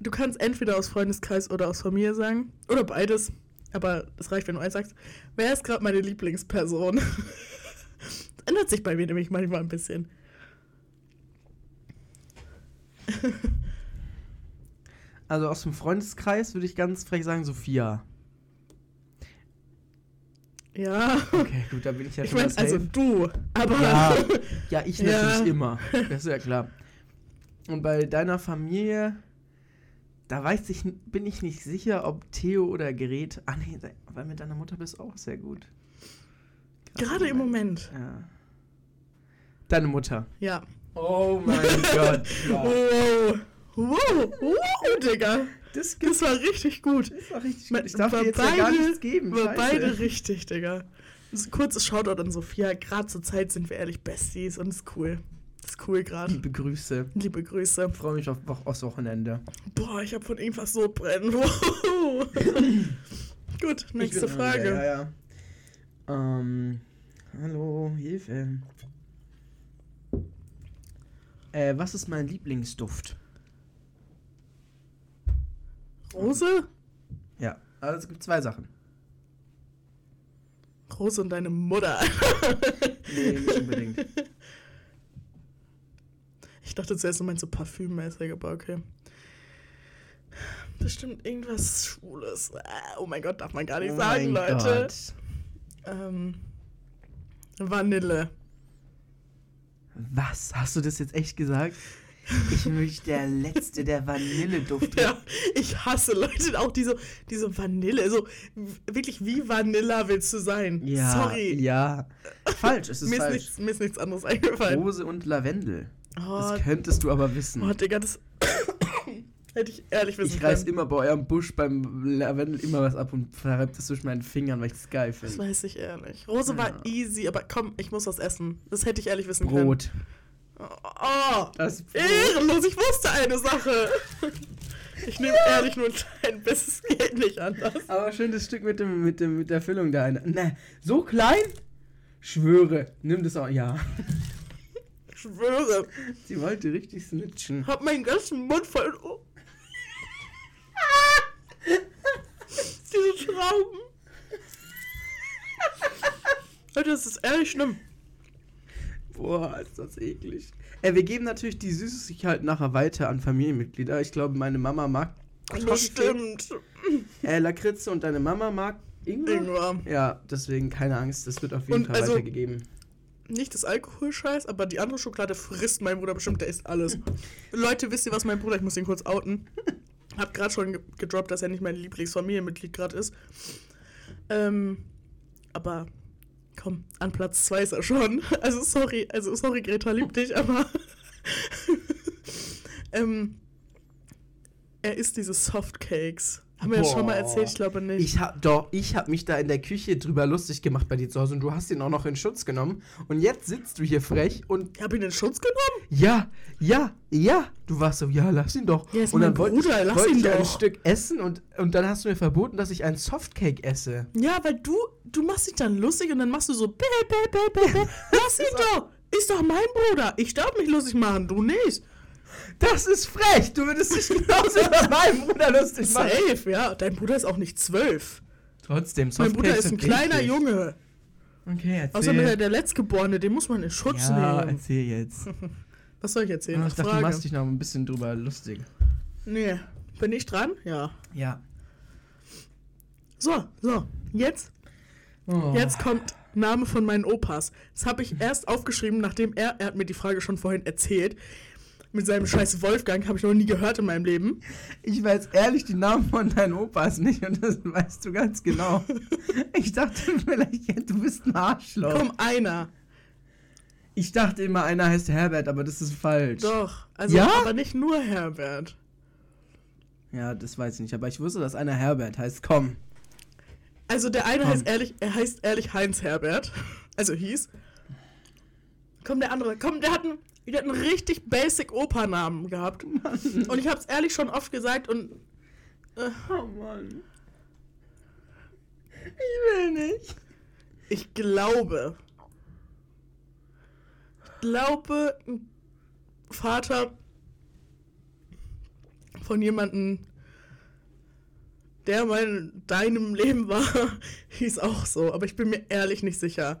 du kannst entweder aus Freundeskreis oder aus Familie sagen, oder beides, aber es reicht, wenn du eins sagst. Wer ist gerade meine Lieblingsperson? das ändert sich bei mir nämlich manchmal ein bisschen. Also aus dem Freundeskreis würde ich ganz frech sagen, Sophia. Ja, Okay, gut, da bin ich ja ich schon meine, mal also du, aber Ja, ja, ich Ja. natürlich immer. Das ist ja klar. Und bei deiner Familie, da weiß ich, bin ich nicht sicher, ob Theo oder Gerät. Ah nee, weil mit deiner Mutter bist du auch sehr gut. gerade im Moment. Ja. Deine Mutter. Ja. Oh mein Gott. Wow. Wow, wow, Digga. Das, Das war richtig gut. das war richtig gut. Ich darf war dir jetzt ja gar nichts geben. War Scheiße. beide richtig, Digga. Ein kurzes Shoutout an Sophia. Gerade zur Zeit sind wir ehrlich Besties und ist cool. Ist cool gerade. Liebe Grüße. Liebe Grüße. Ich freue mich auf, aufs Wochenende. Boah, ich habe von irgendwas so brennen. Wow. Gut, nächste Frage. Ja, ja. Ähm, hallo, Hilfe. Äh, was ist mein Lieblingsduft? Rose? Ja, also es gibt zwei Sachen. Rose und deine Mutter. Nee, nicht unbedingt. Ich dachte zuerst, du meinst so parfümmäßig, aber okay. Bestimmt irgendwas Schwules. Ah, Oh mein Gott, darf man gar nicht Oh sagen, mein Leute. Gott. Ähm, Vanille. Was? Hast du das jetzt echt gesagt? Ich bin wirklich der Letzte, der Vanilleduft Ja, ich hasse Leute auch diese, diese Vanille. So, wirklich, wie Vanilla willst du sein? Ja, Sorry. Ja. Falsch, es ist mir, ist falsch. nichts, mir ist nichts anderes eingefallen. Rose und Lavendel. Oh, Das könntest du aber wissen. oh, Digga, das hätte ich ehrlich wissen Ich reiß können. immer bei eurem Busch beim Lavendel immer was ab und verreibt es zwischen meinen Fingern, weil ich es geil Das finde. weiß ich ehrlich. Rose war Ja. easy, aber komm, ich muss was essen. Das hätte ich ehrlich wissen können. Brot. Oh, Das Brot. ehrenlos, ich wusste eine Sache. Ich nehme ehrlich nur ein klein bisschen, es geht nicht anders. Aber schön das Stück mit, dem, mit, dem, mit der Füllung da. Ne, so klein? Schwöre. Nimm das auch. Ja. Ich schwöre, Sie wollte richtig snitchen. hab meinen ganzen Mund voll. Oh. Diese Trauben. Leute, das ist ehrlich schlimm. Boah, ist das eklig. Äh, wir geben natürlich die Süßigkeit nachher weiter an Familienmitglieder. Ich glaube, meine Mama mag Bestimmt. äh, Lakritze und deine Mama mag Ingwer. Ingwer. Ja, deswegen keine Angst, das wird auf jeden Und Fall also- weitergegeben. Nicht das Alkoholscheiß, aber die andere Schokolade frisst mein Bruder bestimmt, der isst alles. Leute, wisst ihr was, mein Bruder, ich muss ihn kurz outen. Hab gerade schon ge gedroppt, dass er nicht mein Lieblingsfamilienmitglied gerade ist. Ähm, aber komm, an Platz 2 ist er schon. Also sorry, also sorry, Greta liebt dich, aber ähm, er isst diese Softcakes. Haben wir das schon mal erzählt? Ich glaube nicht. Ich hab doch, ich hab mich da in der Küche drüber lustig gemacht bei dir zu Hause und du hast ihn auch noch in Schutz genommen. Und jetzt sitzt du hier frech und Ich hab ihn in Schutz genommen? ja, ja, ja. Du warst so, ja, lass ihn doch. Ja, ist und dann wollte ich, ihn ich ein. Stück essen und, und dann hast du mir verboten, dass ich einen Softcake esse. Ja, weil du, du machst dich dann lustig und dann machst du so, bäh, bäh, bäh, bäh, bäh. lass ihn doch, ist doch mein Bruder. Ich darf mich lustig machen, du nicht. Das ist frech. Du würdest dich genauso über meinen Bruder lustig machen. Safe, ja. Dein Bruder ist auch nicht zwölf. Trotzdem, Mein Softcakes Bruder ist ein kleiner eklig. Junge. Okay, erzähl. Außerdem ist er der Letztgeborene, den muss man in Schutz ja, nehmen. erzähl jetzt. Was soll ich erzählen? Ich Ach, dachte, du Frage. machst dich noch ein bisschen drüber lustig. Nee. Bin ich dran? Ja. Ja. So, so. Jetzt, Oh. jetzt kommt Name von meinen Opas. Das habe ich erst aufgeschrieben, nachdem er, er hat mir die Frage schon vorhin erzählt. Mit seinem scheiß Wolfgang habe ich noch nie gehört in meinem Leben. Ich weiß ehrlich die Namen von deinen Opas nicht und das weißt du ganz genau. Ich dachte vielleicht, du bist ein Arschloch. Komm, einer. Ich dachte immer, einer heißt Herbert, aber das ist falsch. Doch. Also, Ja? aber nicht nur Herbert. Ja, das weiß ich nicht, aber ich wusste, dass einer Herbert heißt. Komm. Also der eine Komm. heißt ehrlich, er heißt ehrlich Heinz Herbert. Also hieß. Komm, der andere. Komm, der hat einen, der hat einen richtig basic Opernamen gehabt. Und ich hab's ehrlich schon oft gesagt und. Äh, Oh Mann. Ich will nicht. ich glaube. Ich glaube, ein Vater von jemandem, der mal in deinem Leben war, hieß auch so. Aber ich bin mir ehrlich nicht sicher.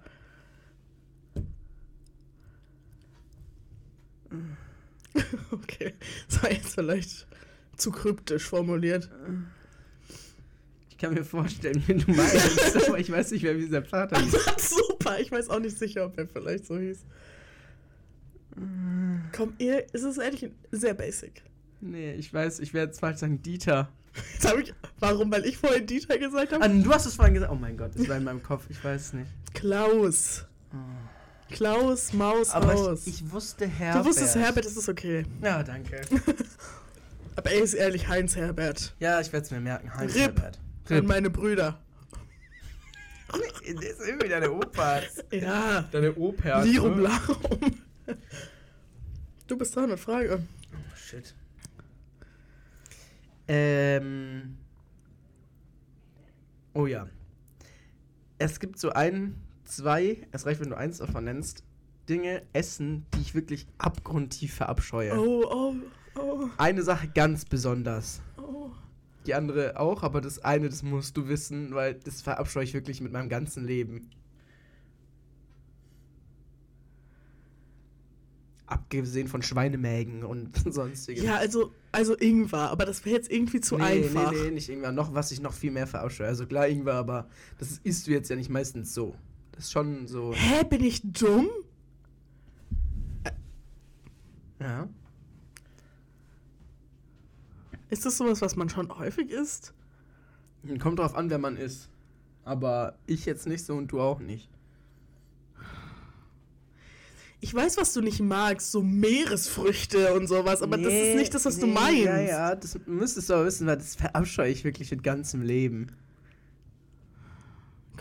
Okay, das war jetzt vielleicht zu kryptisch formuliert. Ich kann mir vorstellen, wie du meinst, aber ich weiß nicht wie dieser Vater hieß. Super, ich weiß auch nicht sicher, ob er vielleicht so hieß. Komm, ihr, es ist ehrlich sehr basic. Nee, ich weiß, ich werde jetzt falsch sagen, Dieter. Jetzt hab ich, warum? Weil ich vorhin Dieter gesagt habe? Ah, du hast es vorhin gesagt. Oh mein Gott, das war in meinem Kopf, ich weiß es nicht. Klaus. Klaus, Maus, Aber raus. ich, ich wusste Herbert. du wusstest Herbert, das ist okay. Ja, danke. Aber ey, ist ehrlich, Heinz Herbert. Ja, ich werde es mir merken. Heinz Rip. Herbert. Und meine Brüder. Das ist irgendwie deine Opas. Ja. Deine Opas. Lirum ne? Larum. Du bist dran mit Frage. Oh, shit. Ähm. Oh ja. Es gibt so ein, zwei, es reicht, wenn du eins davon nennst, Dinge, Essen, die ich wirklich abgrundtief verabscheue. Oh, oh, oh, Eine Sache ganz besonders. oh. Die andere auch, aber das eine, das musst du wissen, weil das verabscheue ich wirklich mit meinem ganzen Leben. Abgesehen von Schweinemägen und sonstiges. Ja, also, also Ingwer, aber das wäre jetzt irgendwie zu nee, einfach. Nee, nee, nicht Ingwer. Noch, was ich noch viel mehr verabscheue. Also klar Ingwer, aber das isst du jetzt ja nicht meistens so. Ist schon so. Hä, bin ich dumm? Ja. Ist das sowas, was man schon häufig isst? Kommt drauf an, wer man ist. Aber ich jetzt nicht so und du auch nicht. Ich weiß, was du nicht magst, so Meeresfrüchte und sowas, aber das ist nicht das, was du nee, meinst. Ja, ja, das müsstest du aber wissen, weil das verabscheue ich wirklich mit ganzem Leben.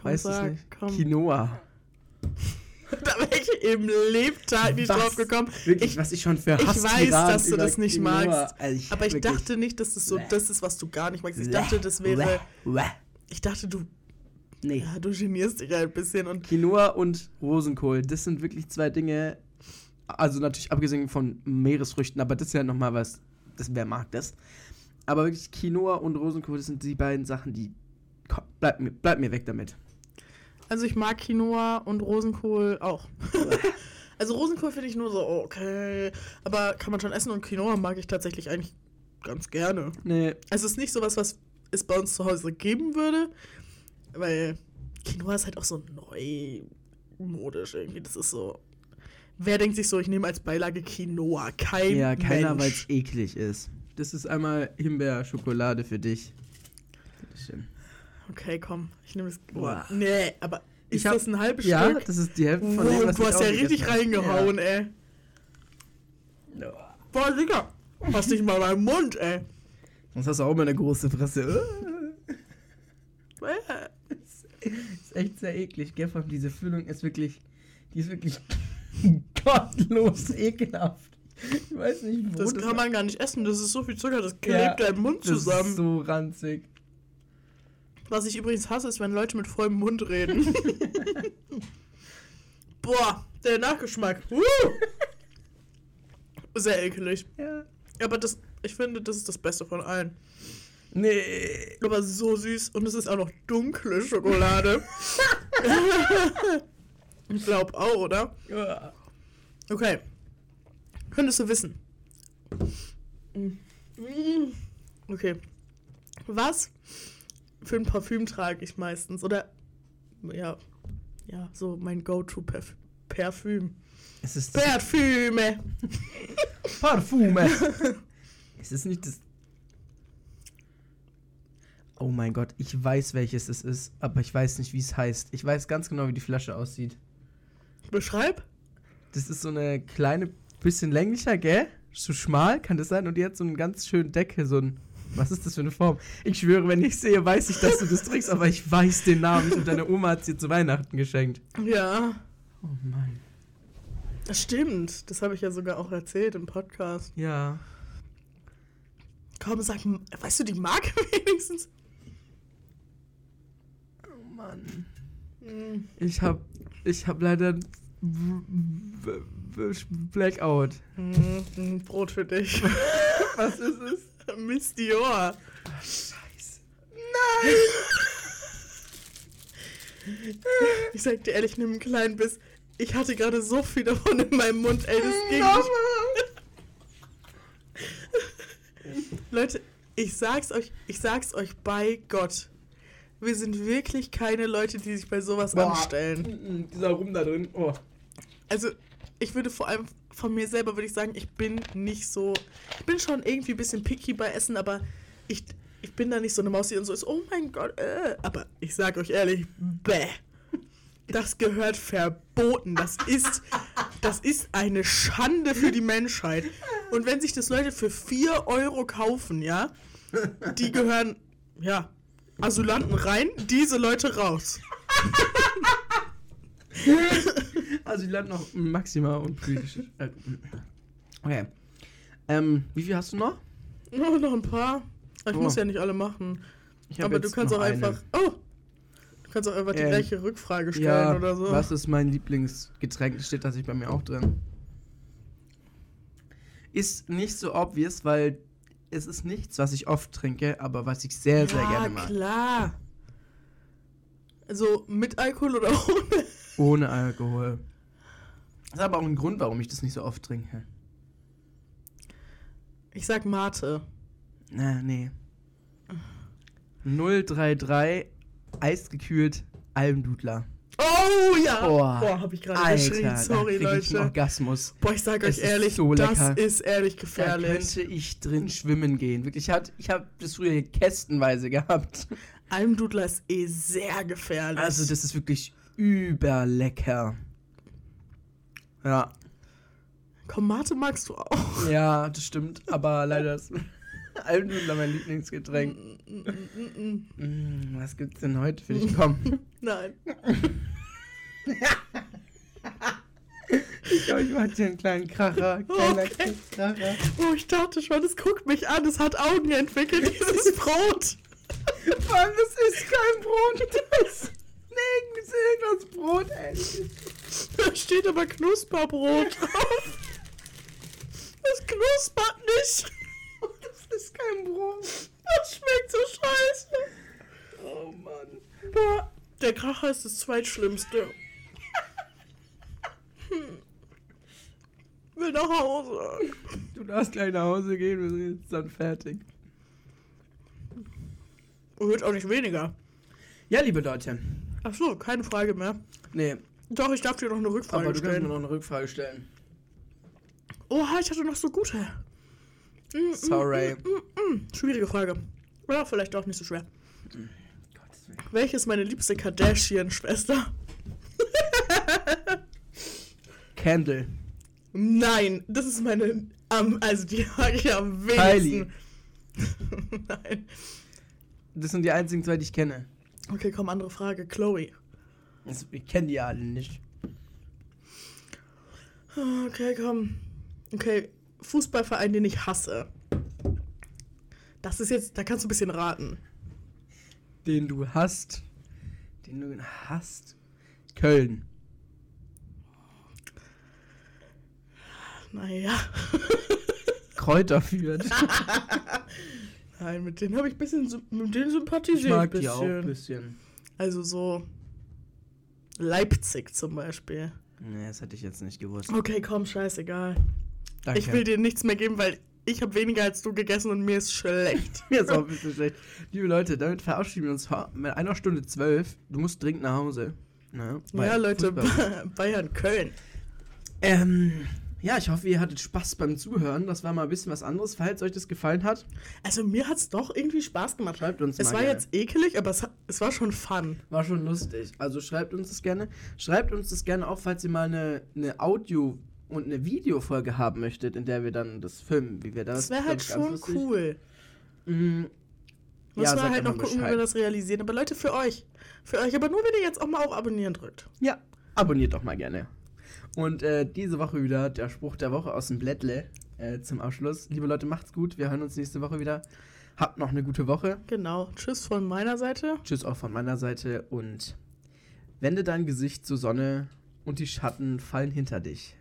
Komm, weißt du es sag, nicht? komm. Quinoa. da wäre ich im Lebtag nicht Was? drauf gekommen. Wirklich, Ich- was ich schon für ich Hass weiß, Iran dass du das nicht Quinoa- magst, Also ich Aber ich dachte nicht, dass das so Bäh. das ist, was du gar nicht magst. Ich Bäh, dachte, das wäre. bäh. Ich dachte, du. Nee. Ja, du genierst dich ein bisschen und. Quinoa und Rosenkohl, das sind wirklich zwei Dinge. Also natürlich abgesehen von Meeresfrüchten, aber das ist ja nochmal was, das, wer mag das. Aber wirklich Quinoa und Rosenkohl, das sind die beiden Sachen, die. Komm, bleib, mir- bleib mir weg damit. Also ich mag Quinoa und Rosenkohl auch. also Rosenkohl finde ich nur so, okay. Aber kann man schon essen und Quinoa mag ich tatsächlich eigentlich ganz gerne. Nee, Also es ist nicht sowas, was es bei uns zu Hause geben würde. Weil Quinoa ist halt auch so neumodisch irgendwie. Das ist so. Wer denkt sich so, ich nehme als Beilage Quinoa? Kein ja, keiner, weil es eklig ist. Das ist einmal Himbeerschokolade für dich. Bitteschön. Okay, komm. Ich nehme es. Boah. Nee, aber ist Ich hab- das ein halbes Ja, Stück? das ist die Hälfte von dem, was du hast ja richtig reingehauen, ey. Ja. Boah, Digga. Hast nicht mal meinen Mund, ey. Sonst hast du auch immer eine große Fresse. Äh. ist echt sehr eklig, gell? Vor allem diese Füllung ist wirklich, die ist wirklich gottlos ekelhaft. Ich weiß nicht, wo Das kann man gar nicht essen. Das ist so viel Zucker, das klebt Ja, deinem Mund das zusammen. ist so ranzig. Was ich übrigens hasse, ist, wenn Leute mit vollem Mund reden. Boah, der Nachgeschmack. Uh. Sehr ekelig. Ja. Aber das, ich finde, das ist das Beste von allen. Nee. Aber so süß und es ist auch noch dunkle Schokolade. ich glaube auch, oder? Ja. Okay. Könntest du wissen. Okay. Was für ein Parfüm trage ich meistens? Oder ja, ja, so mein Go-To-Parfüm. Es ist Parfüme! Parfume. es ist nicht das. Oh mein Gott, ich weiß, welches es ist, aber ich weiß nicht, wie es heißt. Ich weiß ganz genau, wie die Flasche aussieht. Beschreib? Das ist so eine kleine, bisschen länglicher, gell? So schmal kann das sein und die hat so einen ganz schönen Deckel, so ein. Was ist das für eine Form? Ich schwöre, wenn ich sehe, weiß ich, dass du das trägst, aber ich weiß den Namen nicht und deine Oma hat es dir zu Weihnachten geschenkt. Ja, Oh Mann. das stimmt. Das habe ich ja sogar auch erzählt im Podcast. Ja. Komm, sag, weißt du die Marke wenigstens? Oh Mann. Hm. Ich hab, ich hab leider Blackout. Hm, hm, Brot für dich. Was ist es? Miss Dior. Scheiße. Ich sag dir ehrlich, nimm einen kleinen Biss. Ich hatte gerade so viel davon in meinem Mund, ey, das ging nicht. Leute, ich sag's euch, ich sag's euch bei Gott. Wir sind wirklich keine Leute, die sich bei sowas Boah. anstellen. Dieser Rum da drin. Oh. Also, ich würde vor allem von mir selber würde ich sagen, ich bin nicht so. Ich bin schon irgendwie ein bisschen picky bei Essen, aber ich, ich bin da nicht so eine Maus, die dann so ist, oh mein Gott, äh. Aber ich sag euch ehrlich, bäh. Das gehört verboten. Das ist, das ist eine Schande für die Menschheit. Und wenn sich das Leute für 4 Euro kaufen, ja, die gehören, ja, Asylanten rein, diese Leute raus. Also die landen noch maximal und physisch. äh, Okay. Ähm, wie viel hast du noch? Oh, noch ein paar. Ich Oh. muss ja nicht alle machen. Ich Aber du kannst auch eine. einfach. Oh! Du kannst auch einfach die Ähm, gleiche Rückfrage stellen Ja, oder so. was ist mein Lieblingsgetränk? Das steht tatsächlich bei mir auch drin. Ist nicht so obvious, weil es ist nichts, was ich oft trinke, aber was ich sehr, sehr ja, gerne mag. klar. Also mit Alkohol oder ohne? Ohne Alkohol. Das ist aber auch ein Grund, warum ich das nicht so oft trinke. Ich sag Mate. Na, nee. 033 eisgekühlt Almdudler. Oh ja! Boah, Boah, hab ich gerade geschrien. Sorry, da krieg ich einen Leute. Orgasmus. Boah, ich sag Es euch ist ehrlich, so das ist ehrlich Da gefährlich. könnte ich drin schwimmen gehen. Wirklich, ich, hat, ich habe das früher kästenweise gehabt. Almdudler ist eh sehr gefährlich. Also das ist wirklich überlecker. Ja, Komm, Mate magst du auch. ja, das stimmt. Aber leider ist Almdudler mein Lieblingsgetränk. Mm, was gibt's denn heute für dich? Komm. Nein. Ich glaube, ich mach dir einen kleinen Kracher. Kleiner Okay. Kracher. Oh, ich dachte schon, es guckt mich an. Es hat Augen entwickelt, dieses Brot. Vor allem, das ist kein Brot. Das ist irgendwas Brot, ey. Da steht aber Knusperbrot drauf. Das knuspert nicht. Das ist kein Brot. Das schmeckt so scheiße. Oh Mann. Boah, der Kracher ist das zweitschlimmste. Hm. Will nach Hause. Du darfst gleich nach Hause gehen, wir sind jetzt dann fertig. Und wird auch nicht weniger. Ja, liebe Leute. Ach so, keine Frage mehr. Nee, Doch, ich darf dir noch eine Rückfrage aber du kannst mir stellen. noch eine Rückfrage stellen. Oha, ich hatte noch so gute. Mm, mm, Sorry. mm, mm. Schwierige Frage. Oder vielleicht auch nicht so schwer. Welche ist meine liebste Kardashian-Schwester? Candle. Nein, das ist meine. Am, also die mag ich am wenigsten. Nein. Das sind die einzigen zwei, die ich kenne. Okay, komm, andere Frage. Chloe. Das, ich kenne die alle nicht. Okay, komm. Okay, Fußballverein, den ich hasse. Das ist jetzt, da kannst du ein bisschen raten. Den du hast. Den du hast. Köln. Naja. Kräuter führt. Nein, mit denen habe ich ein bisschen, mit denen Ich sympathisiert. mag ein die auch ein bisschen. bisschen. Also so Leipzig zum Beispiel. Nee, das hätte ich jetzt nicht gewusst. Okay, komm, scheißegal. Danke. Ich will dir nichts mehr geben, weil ich habe weniger als du gegessen und mir ist schlecht. Mir ist auch ein bisschen schlecht. Liebe Leute, damit verabschieden wir uns mit einer Stunde zwölf. Du musst dringend nach Hause. Ne? ja, Leute, Bayern, Köln. Ähm, ja, ich hoffe, ihr hattet Spaß beim Zuhören. Das war mal ein bisschen was anderes. Falls euch das gefallen hat, Also mir hat's doch irgendwie Spaß gemacht. schreibt uns Es mal war gerne. jetzt ekelig, aber es, hat- es war schon fun. War schon lustig. Also schreibt uns das gerne. Schreibt uns das gerne auch, falls ihr mal eine, eine Audio- und eine Videofolge haben möchtet, in der wir dann das filmen, wie wir das. Das wäre halt schon lustig. cool. Mm, Muss Ja, man sagt halt noch gucken, wie Bescheid. wir das realisieren. Aber Leute, für euch. Für euch. Aber nur, wenn ihr jetzt auch mal auf Abonnieren drückt. Ja, abonniert doch mal gerne. Und äh, diese Woche wieder der Spruch der Woche aus dem Blättle äh, zum Abschluss. Liebe Leute, macht's gut. Wir hören uns nächste Woche wieder. Habt noch eine gute Woche. Genau. Tschüss von meiner Seite. Tschüss auch von meiner Seite und wende dein Gesicht zur Sonne und die Schatten fallen hinter dich.